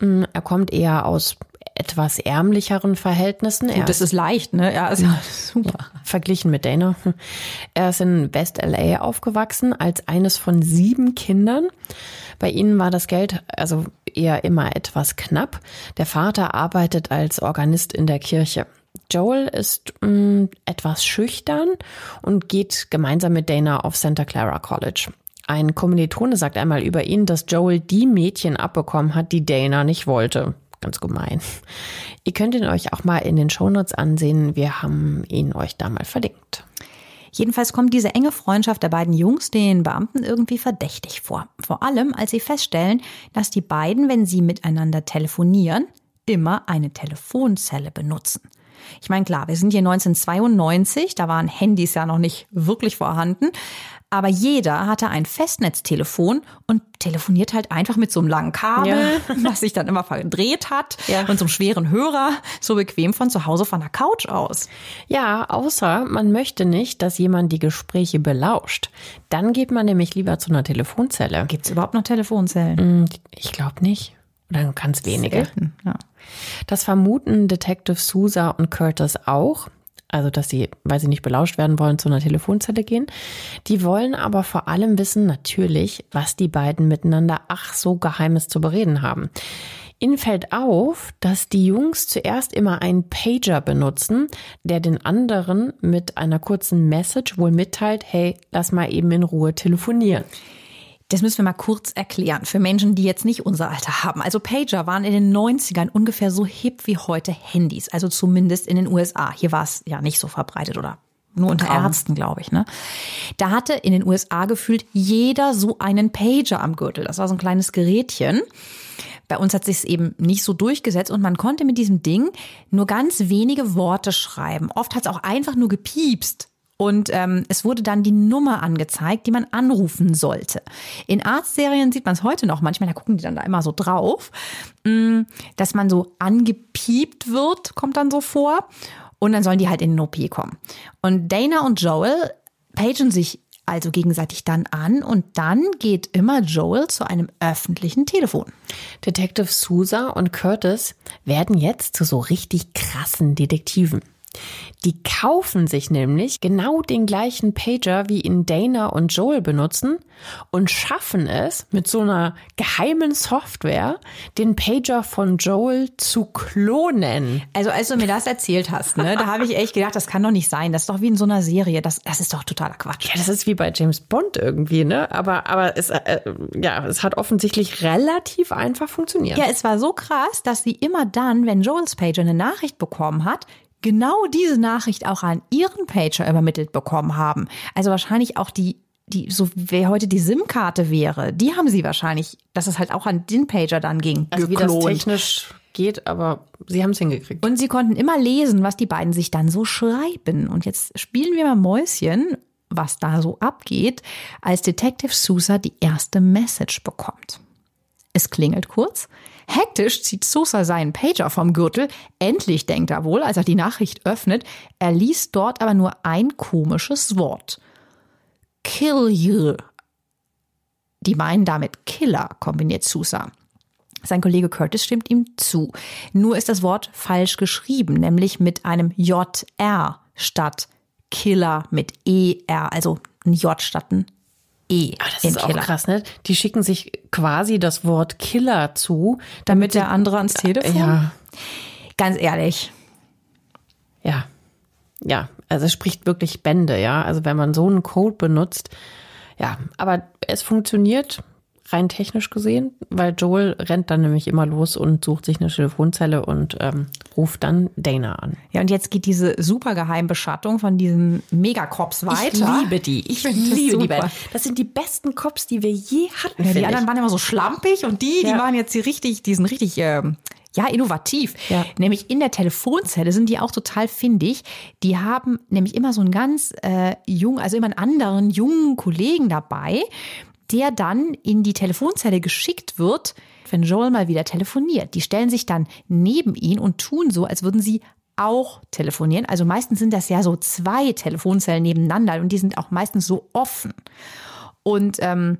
B: Mm, er kommt eher aus etwas ärmlicheren Verhältnissen.
A: Gut, das ist leicht, ne? Ja, ist super.
B: Verglichen mit Dana. Er ist in West LA aufgewachsen als eines von sieben Kindern. Bei ihnen war das Geld also eher immer etwas knapp. Der Vater arbeitet als Organist in der Kirche. Joel ist mh, mm, etwas schüchtern und geht gemeinsam mit Dana auf Santa Clara College. Ein Kommilitone sagt einmal über ihn, dass Joel die Mädchen abbekommen hat, die Dana nicht wollte. Ganz gemein. Ihr könnt ihn euch auch mal in den Shownotes ansehen. Wir haben ihn euch da mal verlinkt.
A: Jedenfalls kommt diese enge Freundschaft der beiden Jungs den Beamten irgendwie verdächtig vor. Vor allem, als sie feststellen, dass die beiden, wenn sie miteinander telefonieren, immer eine Telefonzelle benutzen. Ich meine, klar, wir sind hier 1992, da waren Handys ja noch nicht wirklich vorhanden, aber jeder hatte ein Festnetztelefon und telefoniert halt einfach mit so einem langen Kabel, ja. was sich dann immer verdreht hat ja. und so einem schweren Hörer, so bequem von zu Hause von der Couch aus.
B: Ja, außer man möchte nicht, dass jemand die Gespräche belauscht. Dann geht man nämlich lieber zu einer Telefonzelle.
A: Gibt es überhaupt noch Telefonzellen?
B: Mm, ich glaube nicht. Oder ganz wenige. Selten, ja. Das vermuten Detective Sousa und Curtis auch also dass sie, weil sie nicht belauscht werden wollen, zu einer Telefonzelle gehen. Die wollen aber vor allem wissen natürlich, was die beiden miteinander ach so Geheimes zu bereden haben. Ihnen fällt auf, dass die Jungs zuerst immer einen Pager benutzen, der den anderen mit einer kurzen Message wohl mitteilt, hey, lass mal eben in Ruhe telefonieren.
A: Das müssen wir mal kurz erklären für Menschen, die jetzt nicht unser Alter haben. Also Pager waren in den 90ern ungefähr so hip wie heute Handys, also zumindest in den USA. Hier war es ja nicht so verbreitet oder Nur unter
B: Traum.
A: Ärzten, glaube ich. Ne? Da hatte in den USA gefühlt jeder so einen Pager am Gürtel. Das war so ein kleines Gerätchen. Bei uns hat sich es eben nicht so durchgesetzt und man konnte mit diesem Ding nur ganz wenige Worte schreiben. Oft hat es auch einfach nur gepiepst. Und ähm, es wurde dann die Nummer angezeigt, die man anrufen sollte. In Arztserien sieht man es heute noch manchmal, da gucken die dann da immer so drauf, mh, dass man so angepiept wird, kommt dann so vor. Und dann sollen die halt in den OP kommen. Und Dana und Joel pagen sich also gegenseitig dann an und dann geht immer Joel zu einem öffentlichen Telefon.
B: Detective Sousa und Curtis werden jetzt zu so richtig krassen Detektiven. Die kaufen sich nämlich genau den gleichen Pager, wie ihn Dana und Joel benutzen und schaffen es mit so einer geheimen Software, den Pager von Joel zu klonen.
A: Also als du mir das erzählt hast, ne, da habe ich echt gedacht, das kann doch nicht sein. Das ist doch wie in so einer Serie. Das, das ist doch totaler Quatsch.
B: Ja, das ist wie bei James Bond irgendwie, ne? Aber, aber es, äh, ja, es hat offensichtlich relativ einfach funktioniert.
A: Ja, es war so krass, dass sie immer dann, wenn Joels Pager eine Nachricht bekommen hat, genau diese Nachricht auch an ihren Pager übermittelt bekommen haben. Also wahrscheinlich auch die, die, so wer heute die SIM-Karte wäre, die haben sie wahrscheinlich, dass es halt auch an den Pager dann ging,
B: also wie das
A: geklont.
B: technisch geht, aber sie haben es hingekriegt.
A: Und sie konnten immer lesen, was die beiden sich dann so schreiben. Und jetzt spielen wir mal Mäuschen, was da so abgeht, als Detective Sousa die erste Message bekommt. Es klingelt kurz. Hektisch zieht Sousa seinen Pager vom Gürtel. Endlich denkt er wohl, als er die Nachricht öffnet. Er liest dort aber nur ein komisches Wort. Kill you. Die meinen damit Killer, kombiniert Sousa. Sein Kollege Curtis stimmt ihm zu. Nur ist das Wort falsch geschrieben, nämlich mit einem JR statt Killer mit ER, also ein J statt ein E.
B: Ah, das ist auch
A: Killer.
B: krass, ne? Die schicken sich quasi das Wort Killer zu,
A: Damit der andere ans Telefon?
B: Ja,
A: Ganz ehrlich.
B: ja, ja. Also es spricht wirklich Bände, ja. Also wenn man so einen Code benutzt, ja. Aber es funktioniert rein technisch gesehen, weil Joel rennt dann nämlich immer los und sucht sich eine Telefonzelle und ähm, ruft dann Dana an.
A: Ja, und jetzt geht diese super Geheimbeschattung von diesen Megacops weiter.
B: Ich liebe die. Ich
A: das
B: liebe die beiden. Das sind die besten Cops, die wir je hatten.
A: Ja, die anderen
B: ich.
A: waren immer so schlampig und die, die
B: Ja.
A: waren jetzt die richtig, die sind richtig, ähm, ja, innovativ.
B: Ja.
A: Nämlich in der Telefonzelle sind die auch total findig. Die haben nämlich immer so einen ganz äh, jungen, also immer einen anderen jungen Kollegen dabei, der dann in die Telefonzelle geschickt wird, wenn Joel mal wieder telefoniert. Die stellen sich dann neben ihn und tun so, als würden sie auch telefonieren. Also meistens sind das ja so zwei Telefonzellen nebeneinander und die sind auch meistens so offen. Und ähm,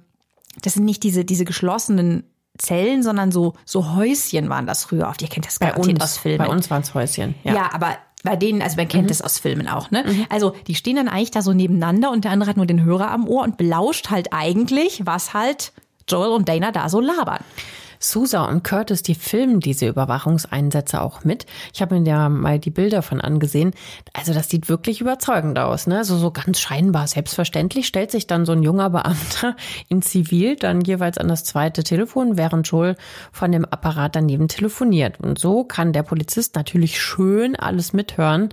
A: das sind nicht diese, diese geschlossenen Zellen, sondern so, so Häuschen waren das früher oft. Ihr kennt das
B: bei
A: garantiert
B: uns,
A: aus Filmen.
B: bei uns waren es Häuschen.
A: Ja. aber bei denen, also man kennt das aus Filmen auch, ne? Also die stehen dann eigentlich da so nebeneinander und der andere hat nur den Hörer am Ohr und belauscht halt eigentlich, was halt Joel und Dana da so labern.
B: Sousa und Curtis, die filmen diese Überwachungseinsätze auch mit. Ich habe mir da mal die Bilder von angesehen. Also das sieht wirklich überzeugend aus. Ne? Also so ganz scheinbar selbstverständlich stellt sich dann so ein junger Beamter in Zivil dann jeweils an das zweite Telefon, während Joel von dem Apparat daneben telefoniert. Und so kann der Polizist natürlich schön alles mithören,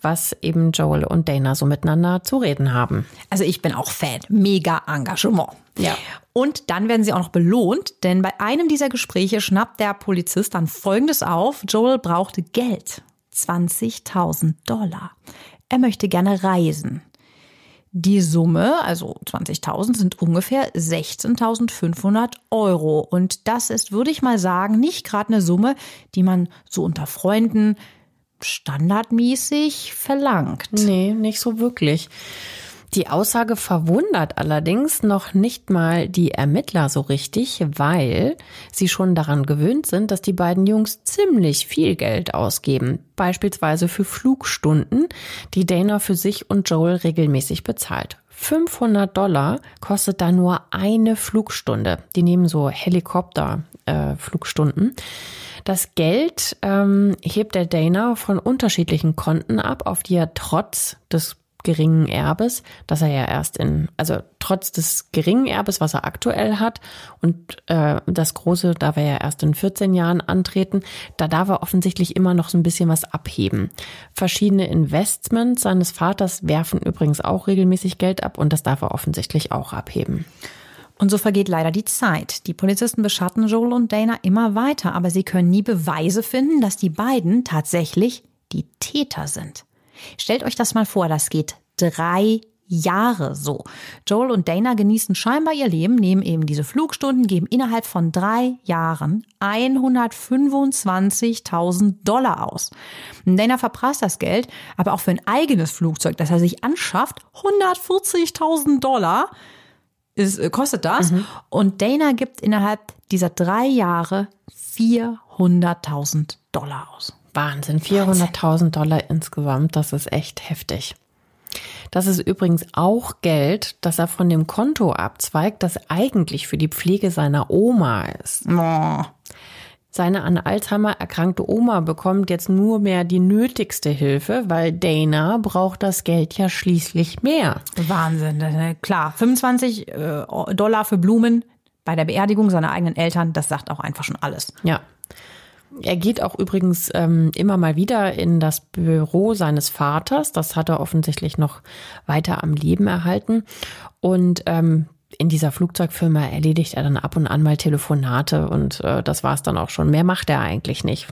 B: was eben Joel und Dana so miteinander zu reden haben.
A: Also ich bin auch Fan. Mega Engagement.
B: Ja.
A: Und dann werden sie auch noch belohnt, denn bei einem dieser Gespräche schnappt der Polizist dann Folgendes auf. Joel brauchte Geld. 20.000 Dollar. Er möchte gerne reisen. Die Summe, also 20.000, sind ungefähr 16.500 Euro. Und das ist, würde ich mal sagen, nicht gerade eine Summe, die man so unter Freunden standardmäßig verlangt.
B: Nee, nicht so wirklich. Die Aussage verwundert allerdings noch nicht mal die Ermittler so richtig, weil sie schon daran gewöhnt sind, dass die beiden Jungs ziemlich viel Geld ausgeben. Beispielsweise für Flugstunden, die Dana für sich und Joel regelmäßig bezahlt. 500 Dollar kostet da nur eine Flugstunde. Die nehmen so Helikopter-Flugstunden. Äh. Das Geld ähm, hebt der Dana von unterschiedlichen Konten ab, auf die er trotz des geringen Erbes, das er ja erst in, also trotz des geringen Erbes, was er aktuell hat und äh, das große, da wir ja erst in 14 Jahren antreten, da darf er offensichtlich immer noch so ein bisschen was abheben. Verschiedene Investments seines Vaters werfen übrigens auch regelmäßig Geld ab und das darf er offensichtlich auch abheben.
A: Und so vergeht leider die Zeit. Die Polizisten beschatten Joel und Dana immer weiter, aber sie können nie Beweise finden, dass die beiden tatsächlich die Täter sind. Stellt euch das mal vor, das geht drei Jahre so. Joel und Dana genießen scheinbar ihr Leben, nehmen eben diese Flugstunden, geben innerhalb von drei Jahren 125.000 Dollar aus. Dana verprasst das Geld, aber auch für ein eigenes Flugzeug, das er sich anschafft, 140.000 Dollar ist, äh, kostet das. Mhm. Und Dana gibt innerhalb dieser drei Jahre 400.000 Dollar aus.
B: Wahnsinn, 400.000 Dollar insgesamt, das ist echt heftig. Das ist übrigens auch Geld, das er von dem Konto abzweigt, das eigentlich für die Pflege seiner Oma ist.
A: Oh.
B: Seine an Alzheimer erkrankte Oma bekommt jetzt nur mehr die nötigste Hilfe, weil Dana braucht das Geld ja schließlich mehr.
A: Wahnsinn, klar. 25 äh, Dollar für Blumen bei der Beerdigung seiner eigenen Eltern, das sagt auch einfach schon alles.
B: Ja. Er geht auch übrigens ähm, immer mal wieder in das Büro seines Vaters. Das hat er offensichtlich noch weiter am Leben erhalten. Und ähm, in dieser Flugzeugfirma erledigt er dann ab und an mal Telefonate und äh, das war es dann auch schon. Mehr macht er eigentlich nicht.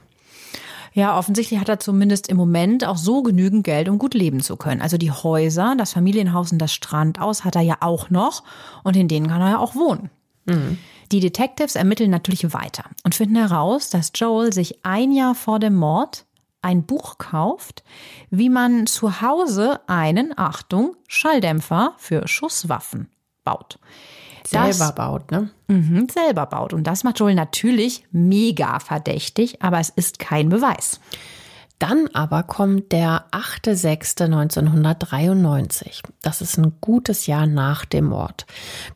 A: Ja, offensichtlich hat er zumindest im Moment auch so genügend Geld, um gut leben zu können. Also die Häuser, das Familienhaus und das Strandhaus hat er ja auch noch und in denen kann er ja auch wohnen. Mhm. Die Detectives ermitteln natürlich weiter und finden heraus, dass Joel sich ein Jahr vor dem Mord ein Buch kauft, wie man zu Hause einen, Achtung, Schalldämpfer für Schusswaffen baut.
B: Das, selber baut, ne?
A: Mh, selber baut. Und das macht Joel natürlich mega verdächtig, aber es ist kein Beweis.
B: Dann aber kommt der 8.6.1993. Das ist ein gutes Jahr nach dem Mord.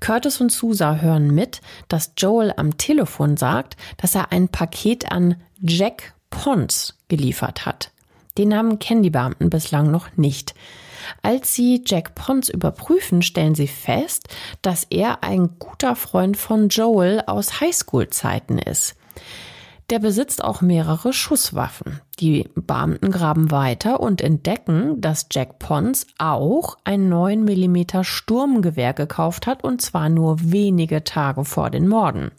B: Curtis und Susa hören mit, dass Joel am Telefon sagt, dass er ein Paket an Jack Pons geliefert hat. Den Namen kennen die Beamten bislang noch nicht. Als sie Jack Pons überprüfen, stellen sie fest, dass er ein guter Freund von Joel aus Highschool-Zeiten ist. Der besitzt auch mehrere Schusswaffen. Die Beamten graben weiter und entdecken, dass Jack Pons auch ein 9 mm Sturmgewehr gekauft hat und zwar nur wenige Tage vor den Morden.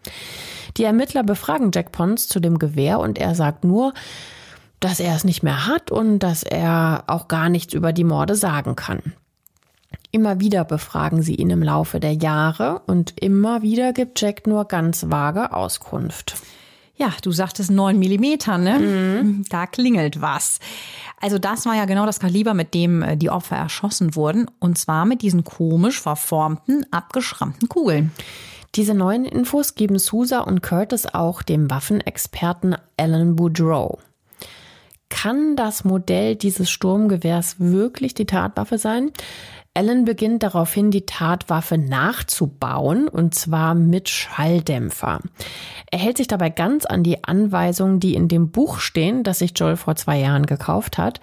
B: Die Ermittler befragen Jack Pons zu dem Gewehr und er sagt nur, dass er es nicht mehr hat und dass er auch gar nichts über die Morde sagen kann. Immer wieder befragen sie ihn im Laufe der Jahre und immer wieder gibt Jack nur ganz vage Auskunft.
A: Ja, du sagtest 9 Millimeter, ne? Mhm. Da klingelt was. Also das war ja genau das Kaliber, mit dem äh, die Opfer erschossen wurden. Und zwar mit diesen komisch verformten, abgeschrammten Kugeln.
B: Diese neuen Infos geben Sousa und Curtis auch dem Waffenexperten Alan Boudreau. Kann das Modell dieses Sturmgewehrs wirklich die Tatwaffe sein? Allen beginnt daraufhin, die Tatwaffe nachzubauen, und zwar mit Schalldämpfer. Er hält sich dabei ganz an die Anweisungen, die in dem Buch stehen, das sich Joel vor zwei Jahren gekauft hat.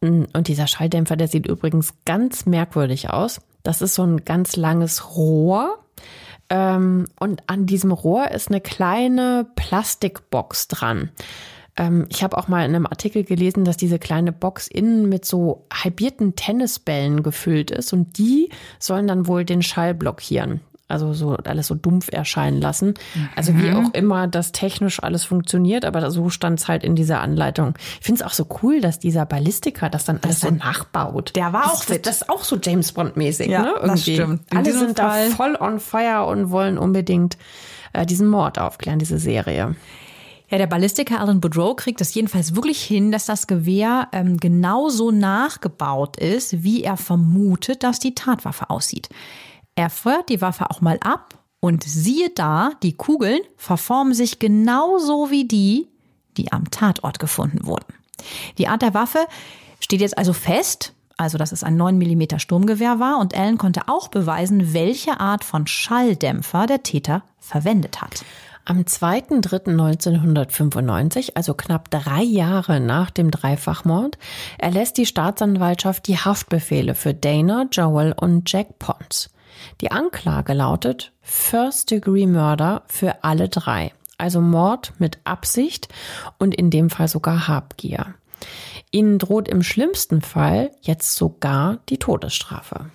B: Und dieser Schalldämpfer, der sieht übrigens ganz merkwürdig aus. Das ist so ein ganz langes Rohr. Ähm, und an diesem Rohr ist eine kleine Plastikbox dran. Ähm, ich habe auch mal in einem Artikel gelesen, dass diese kleine Box innen mit so halbierten Tennisbällen gefüllt ist und die sollen dann wohl den Schall blockieren. Also so alles so dumpf erscheinen lassen. Also wie mhm. auch immer das technisch alles funktioniert, aber so stand es halt in dieser Anleitung. Ich finde es auch so cool, dass dieser Ballistiker das dann alles das so nachbaut.
A: Der war auch
B: fit. Das, das ist auch so James Bond-mäßig,
A: ja,
B: ne?
A: Irgendwie. Das stimmt.
B: In Alle sind Fall. da voll on fire und wollen unbedingt äh, diesen Mord aufklären, diese Serie.
A: Ja, der Ballistiker Alan Boudreau kriegt es jedenfalls wirklich hin, dass das Gewehr ähm, genauso nachgebaut ist, wie er vermutet, dass die Tatwaffe aussieht. Er feuert die Waffe auch mal ab und siehe da, die Kugeln verformen sich genauso wie die, die am Tatort gefunden wurden. Die Art der Waffe steht jetzt also fest, also dass es ein 9 mm Sturmgewehr war und Allen konnte auch beweisen, welche Art von Schalldämpfer der Täter verwendet hat.
B: Am 2.3.1995, also knapp drei Jahre nach dem Dreifachmord, erlässt die Staatsanwaltschaft die Haftbefehle für Dana, Joel und Jack Pons. Die Anklage lautet First-Degree-Murder für alle drei, also Mord mit Absicht und in dem Fall sogar Habgier. Ihnen droht im schlimmsten Fall jetzt sogar die Todesstrafe.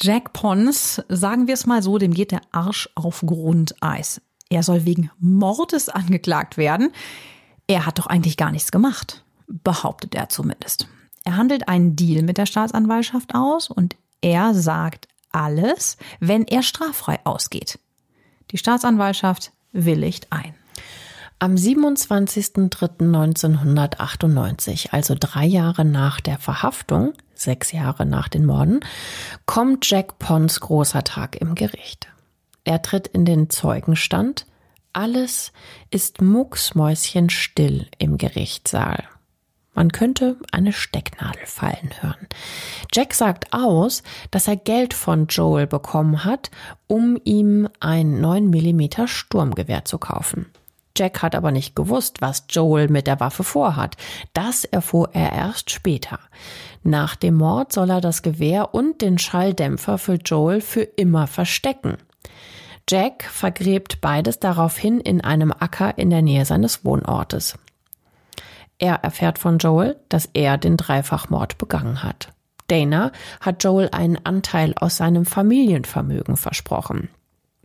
A: Jack Pons, sagen wir es mal so, dem geht der Arsch auf Grundeis. Er soll wegen Mordes angeklagt werden. Er hat doch eigentlich gar nichts gemacht, behauptet er zumindest. Er handelt einen Deal mit der Staatsanwaltschaft aus und er sagt alles, wenn er straffrei ausgeht. Die Staatsanwaltschaft willigt ein.
B: Am 27.03.1998, also drei Jahre nach der Verhaftung, sechs Jahre nach den Morden, kommt Jack Pons großer Tag im Gericht. Er tritt in den Zeugenstand. Alles ist mucksmäuschenstill im Gerichtssaal. Man könnte eine Stecknadel fallen hören. Jack sagt aus, dass er Geld von Joel bekommen hat, um ihm ein 9 mm Sturmgewehr zu kaufen. Jack hat aber nicht gewusst, was Joel mit der Waffe vorhat. Das erfuhr er erst später. Nach dem Mord soll er das Gewehr und den Schalldämpfer für Joel für immer verstecken. Jack vergräbt beides daraufhin in einem Acker in der Nähe seines Wohnortes. Er erfährt von Joel, dass er den Dreifachmord begangen hat. Dana hat Joel einen Anteil aus seinem Familienvermögen versprochen.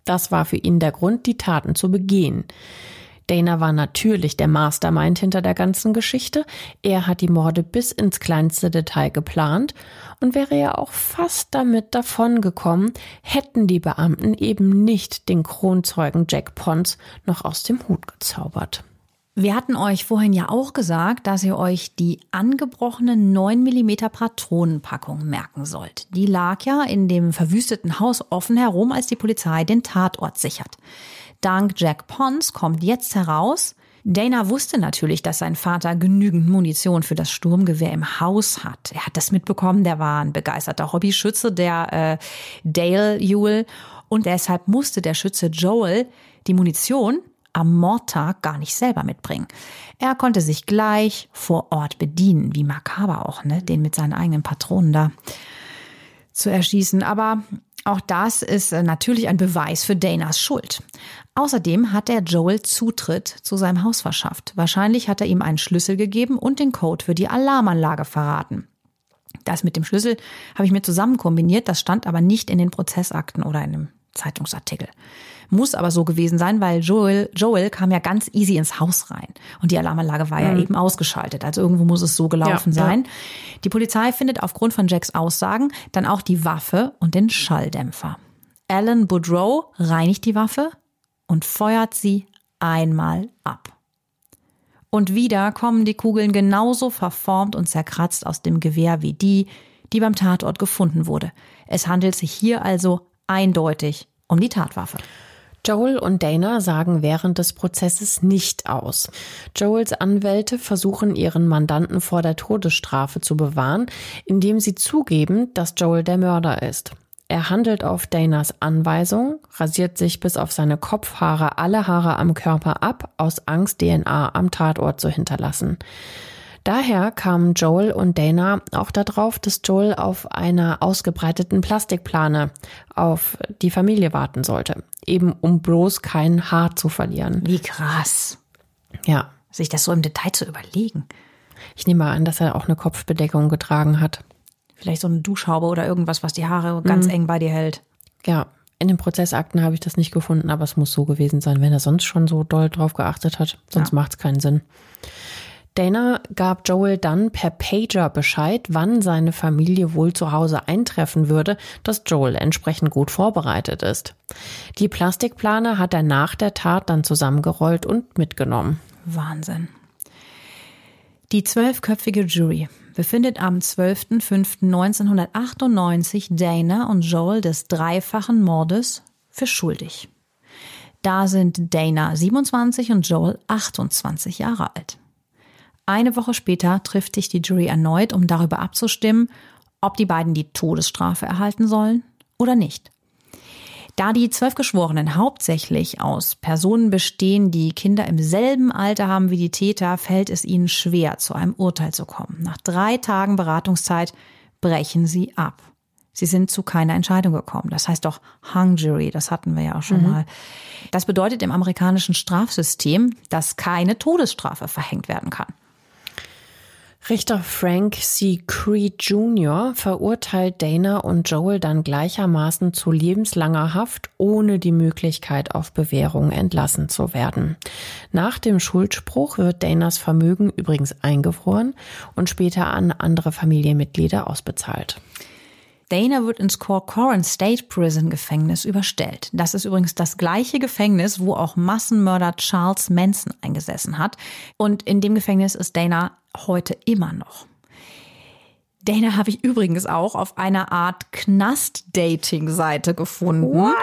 B: Das war für ihn der Grund, die Taten zu begehen. Dana war natürlich der Mastermind hinter der ganzen Geschichte. Er hat die Morde bis ins kleinste Detail geplant und wäre ja auch fast damit davongekommen, hätten die Beamten eben nicht den Kronzeugen Jack Pons noch aus dem Hut gezaubert.
A: Wir hatten euch vorhin ja auch gesagt, dass ihr euch die angebrochene 9 mm Patronenpackung merken sollt. Die lag ja in dem verwüsteten Haus offen herum, als die Polizei den Tatort sichert. Dank Jack Pons kommt jetzt heraus, Dana wusste natürlich, dass sein Vater genügend Munition für das Sturmgewehr im Haus hat. Er hat das mitbekommen, der war ein begeisterter Hobbyschütze, der äh, Dale Ewell. Und deshalb musste der Schütze Joel die Munition am Mordtag gar nicht selber mitbringen. Er konnte sich gleich vor Ort bedienen, wie makaber auch, ne, den mit seinen eigenen Patronen da zu erschießen. Aber auch das ist äh, natürlich ein Beweis für Danas Schuld. Außerdem hat er Joel Zutritt zu seinem Haus verschafft. Wahrscheinlich hat er ihm einen Schlüssel gegeben und den Code für die Alarmanlage verraten. Das mit dem Schlüssel habe ich mir zusammen kombiniert, das stand aber nicht in den Prozessakten oder in einem Zeitungsartikel. Muss aber so gewesen sein, weil Joel, Joel kam ja ganz easy ins Haus rein. Und die Alarmanlage war mhm. ja eben ausgeschaltet. Also irgendwo muss es so gelaufen ja, sein. Ja. Die Polizei findet aufgrund von Jacks Aussagen dann auch die Waffe und den Schalldämpfer. Alan Boudreau reinigt die Waffe, und feuert sie einmal ab. Und wieder kommen die Kugeln genauso verformt und zerkratzt aus dem Gewehr wie die, die beim Tatort gefunden wurde. Es handelt sich hier also eindeutig um die Tatwaffe.
B: Joel und Dana sagen während des Prozesses nicht aus. Joels Anwälte versuchen ihren Mandanten vor der Todesstrafe zu bewahren, indem sie zugeben, dass Joel der Mörder ist. Er handelt auf Danas Anweisung, rasiert sich bis auf seine Kopfhaare alle Haare am Körper ab, aus Angst, DNA am Tatort zu hinterlassen. Daher kamen Joel und Dana auch darauf, dass Joel auf einer ausgebreiteten Plastikplane auf die Familie warten sollte, eben um bloß kein Haar zu verlieren.
A: Wie krass.
B: Ja.
A: Sich das so im Detail zu überlegen.
B: Ich nehme an, dass er auch eine Kopfbedeckung getragen hat.
A: Vielleicht so eine Duschhaube oder irgendwas, was die Haare ganz mhm. eng bei dir hält.
B: Ja, in den Prozessakten habe ich das nicht gefunden, aber es muss so gewesen sein, wenn er sonst schon so doll drauf geachtet hat. Sonst ja. macht es keinen Sinn. Dana gab Joel dann per Pager Bescheid, wann seine Familie wohl zu Hause eintreffen würde, dass Joel entsprechend gut vorbereitet ist. Die Plastikplane hat er nach der Tat dann zusammengerollt und mitgenommen.
A: Wahnsinn. Die zwölfköpfige Jury befindet am 12.05.1998 Dana und Joel des dreifachen Mordes für schuldig. Da sind Dana 27 und Joel 28 Jahre alt. Eine Woche später trifft sich die Jury erneut, um darüber abzustimmen, ob die beiden die Todesstrafe erhalten sollen oder nicht. Da die zwölf Geschworenen hauptsächlich aus Personen bestehen, die Kinder im selben Alter haben wie die Täter, fällt es ihnen schwer, zu einem Urteil zu kommen. Nach drei Tagen Beratungszeit brechen sie ab. Sie sind zu keiner Entscheidung gekommen. Das heißt doch Hung Jury, das hatten wir ja auch schon mhm. mal. Das bedeutet im amerikanischen Strafsystem, dass keine Todesstrafe verhängt werden kann.
B: Richter Frank C. Creed Jr. verurteilt Dana und Joel dann gleichermaßen zu lebenslanger Haft ohne die Möglichkeit auf Bewährung entlassen zu werden. Nach dem Schuldspruch wird Danas Vermögen übrigens eingefroren und später an andere Familienmitglieder ausbezahlt.
A: Dana wird ins Corcoran State Prison Gefängnis überstellt. Das ist übrigens das gleiche Gefängnis, wo auch Massenmörder Charles Manson eingesessen hat. Und in dem Gefängnis ist Dana heute immer noch. Dana habe ich übrigens auch auf einer Art Knast-Dating-Seite gefunden.
B: What?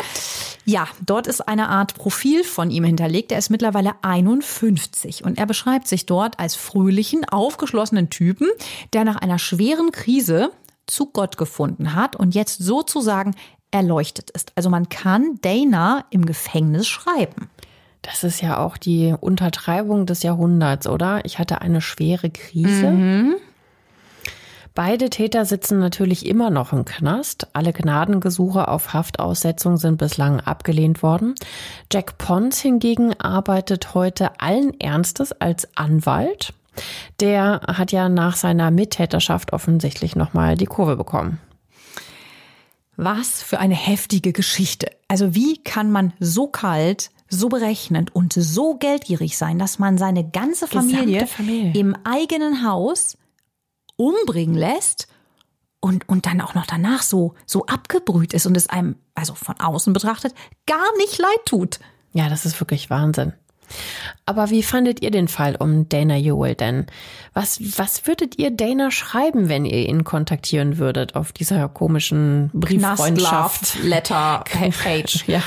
A: Ja, dort ist eine Art Profil von ihm hinterlegt. Er ist mittlerweile 51 und er beschreibt sich dort als fröhlichen, aufgeschlossenen Typen, der nach einer schweren Krise zu Gott gefunden hat und jetzt sozusagen erleuchtet ist. Also man kann Dana im Gefängnis schreiben.
B: Das ist ja auch die Untertreibung des Jahrhunderts, oder? Ich hatte eine schwere Krise. Mhm. Beide Täter sitzen natürlich immer noch im Knast. Alle Gnadengesuche auf Haftaussetzung sind bislang abgelehnt worden. Jack Pons hingegen arbeitet heute allen Ernstes als Anwalt. Der hat ja nach seiner Mittäterschaft offensichtlich nochmal die Kurve bekommen.
A: Was für eine heftige Geschichte. Also wie kann man so kalt, so berechnend und so geldgierig sein, dass man seine ganze Familie, Familie. im eigenen Haus umbringen lässt und, und dann auch noch danach so, so abgebrüht ist und es einem, also von außen betrachtet, gar nicht leid tut.
B: Ja, das ist wirklich Wahnsinn. Aber wie fandet ihr den Fall um Dana Ewell denn? Was, was würdet ihr Dana schreiben, wenn ihr ihn kontaktieren würdet auf dieser komischen Brieffreundschaft?
A: Letter Page.
B: ja,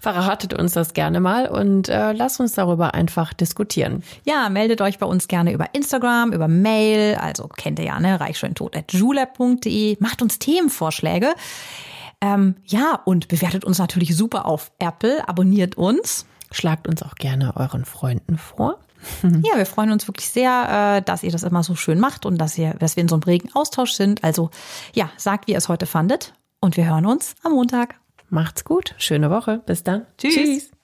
B: verratet uns das gerne mal und äh, lasst uns darüber einfach diskutieren.
A: Ja, meldet euch bei uns gerne über Instagram, über Mail, also kennt ihr ja, ne, reichschöntot.julep.de, macht uns Themenvorschläge. Ähm, ja, und bewertet uns natürlich super auf Apple, abonniert uns.
B: Schlagt uns auch gerne euren Freunden vor.
A: Ja, wir freuen uns wirklich sehr, äh, dass ihr das immer so schön macht und dass, ihr, dass wir in so einem regen Austausch sind. Also ja, sagt, wie ihr es heute fandet und wir hören uns am Montag.
B: Macht's gut, schöne Woche, bis dann.
A: Tschüss. Tschüss.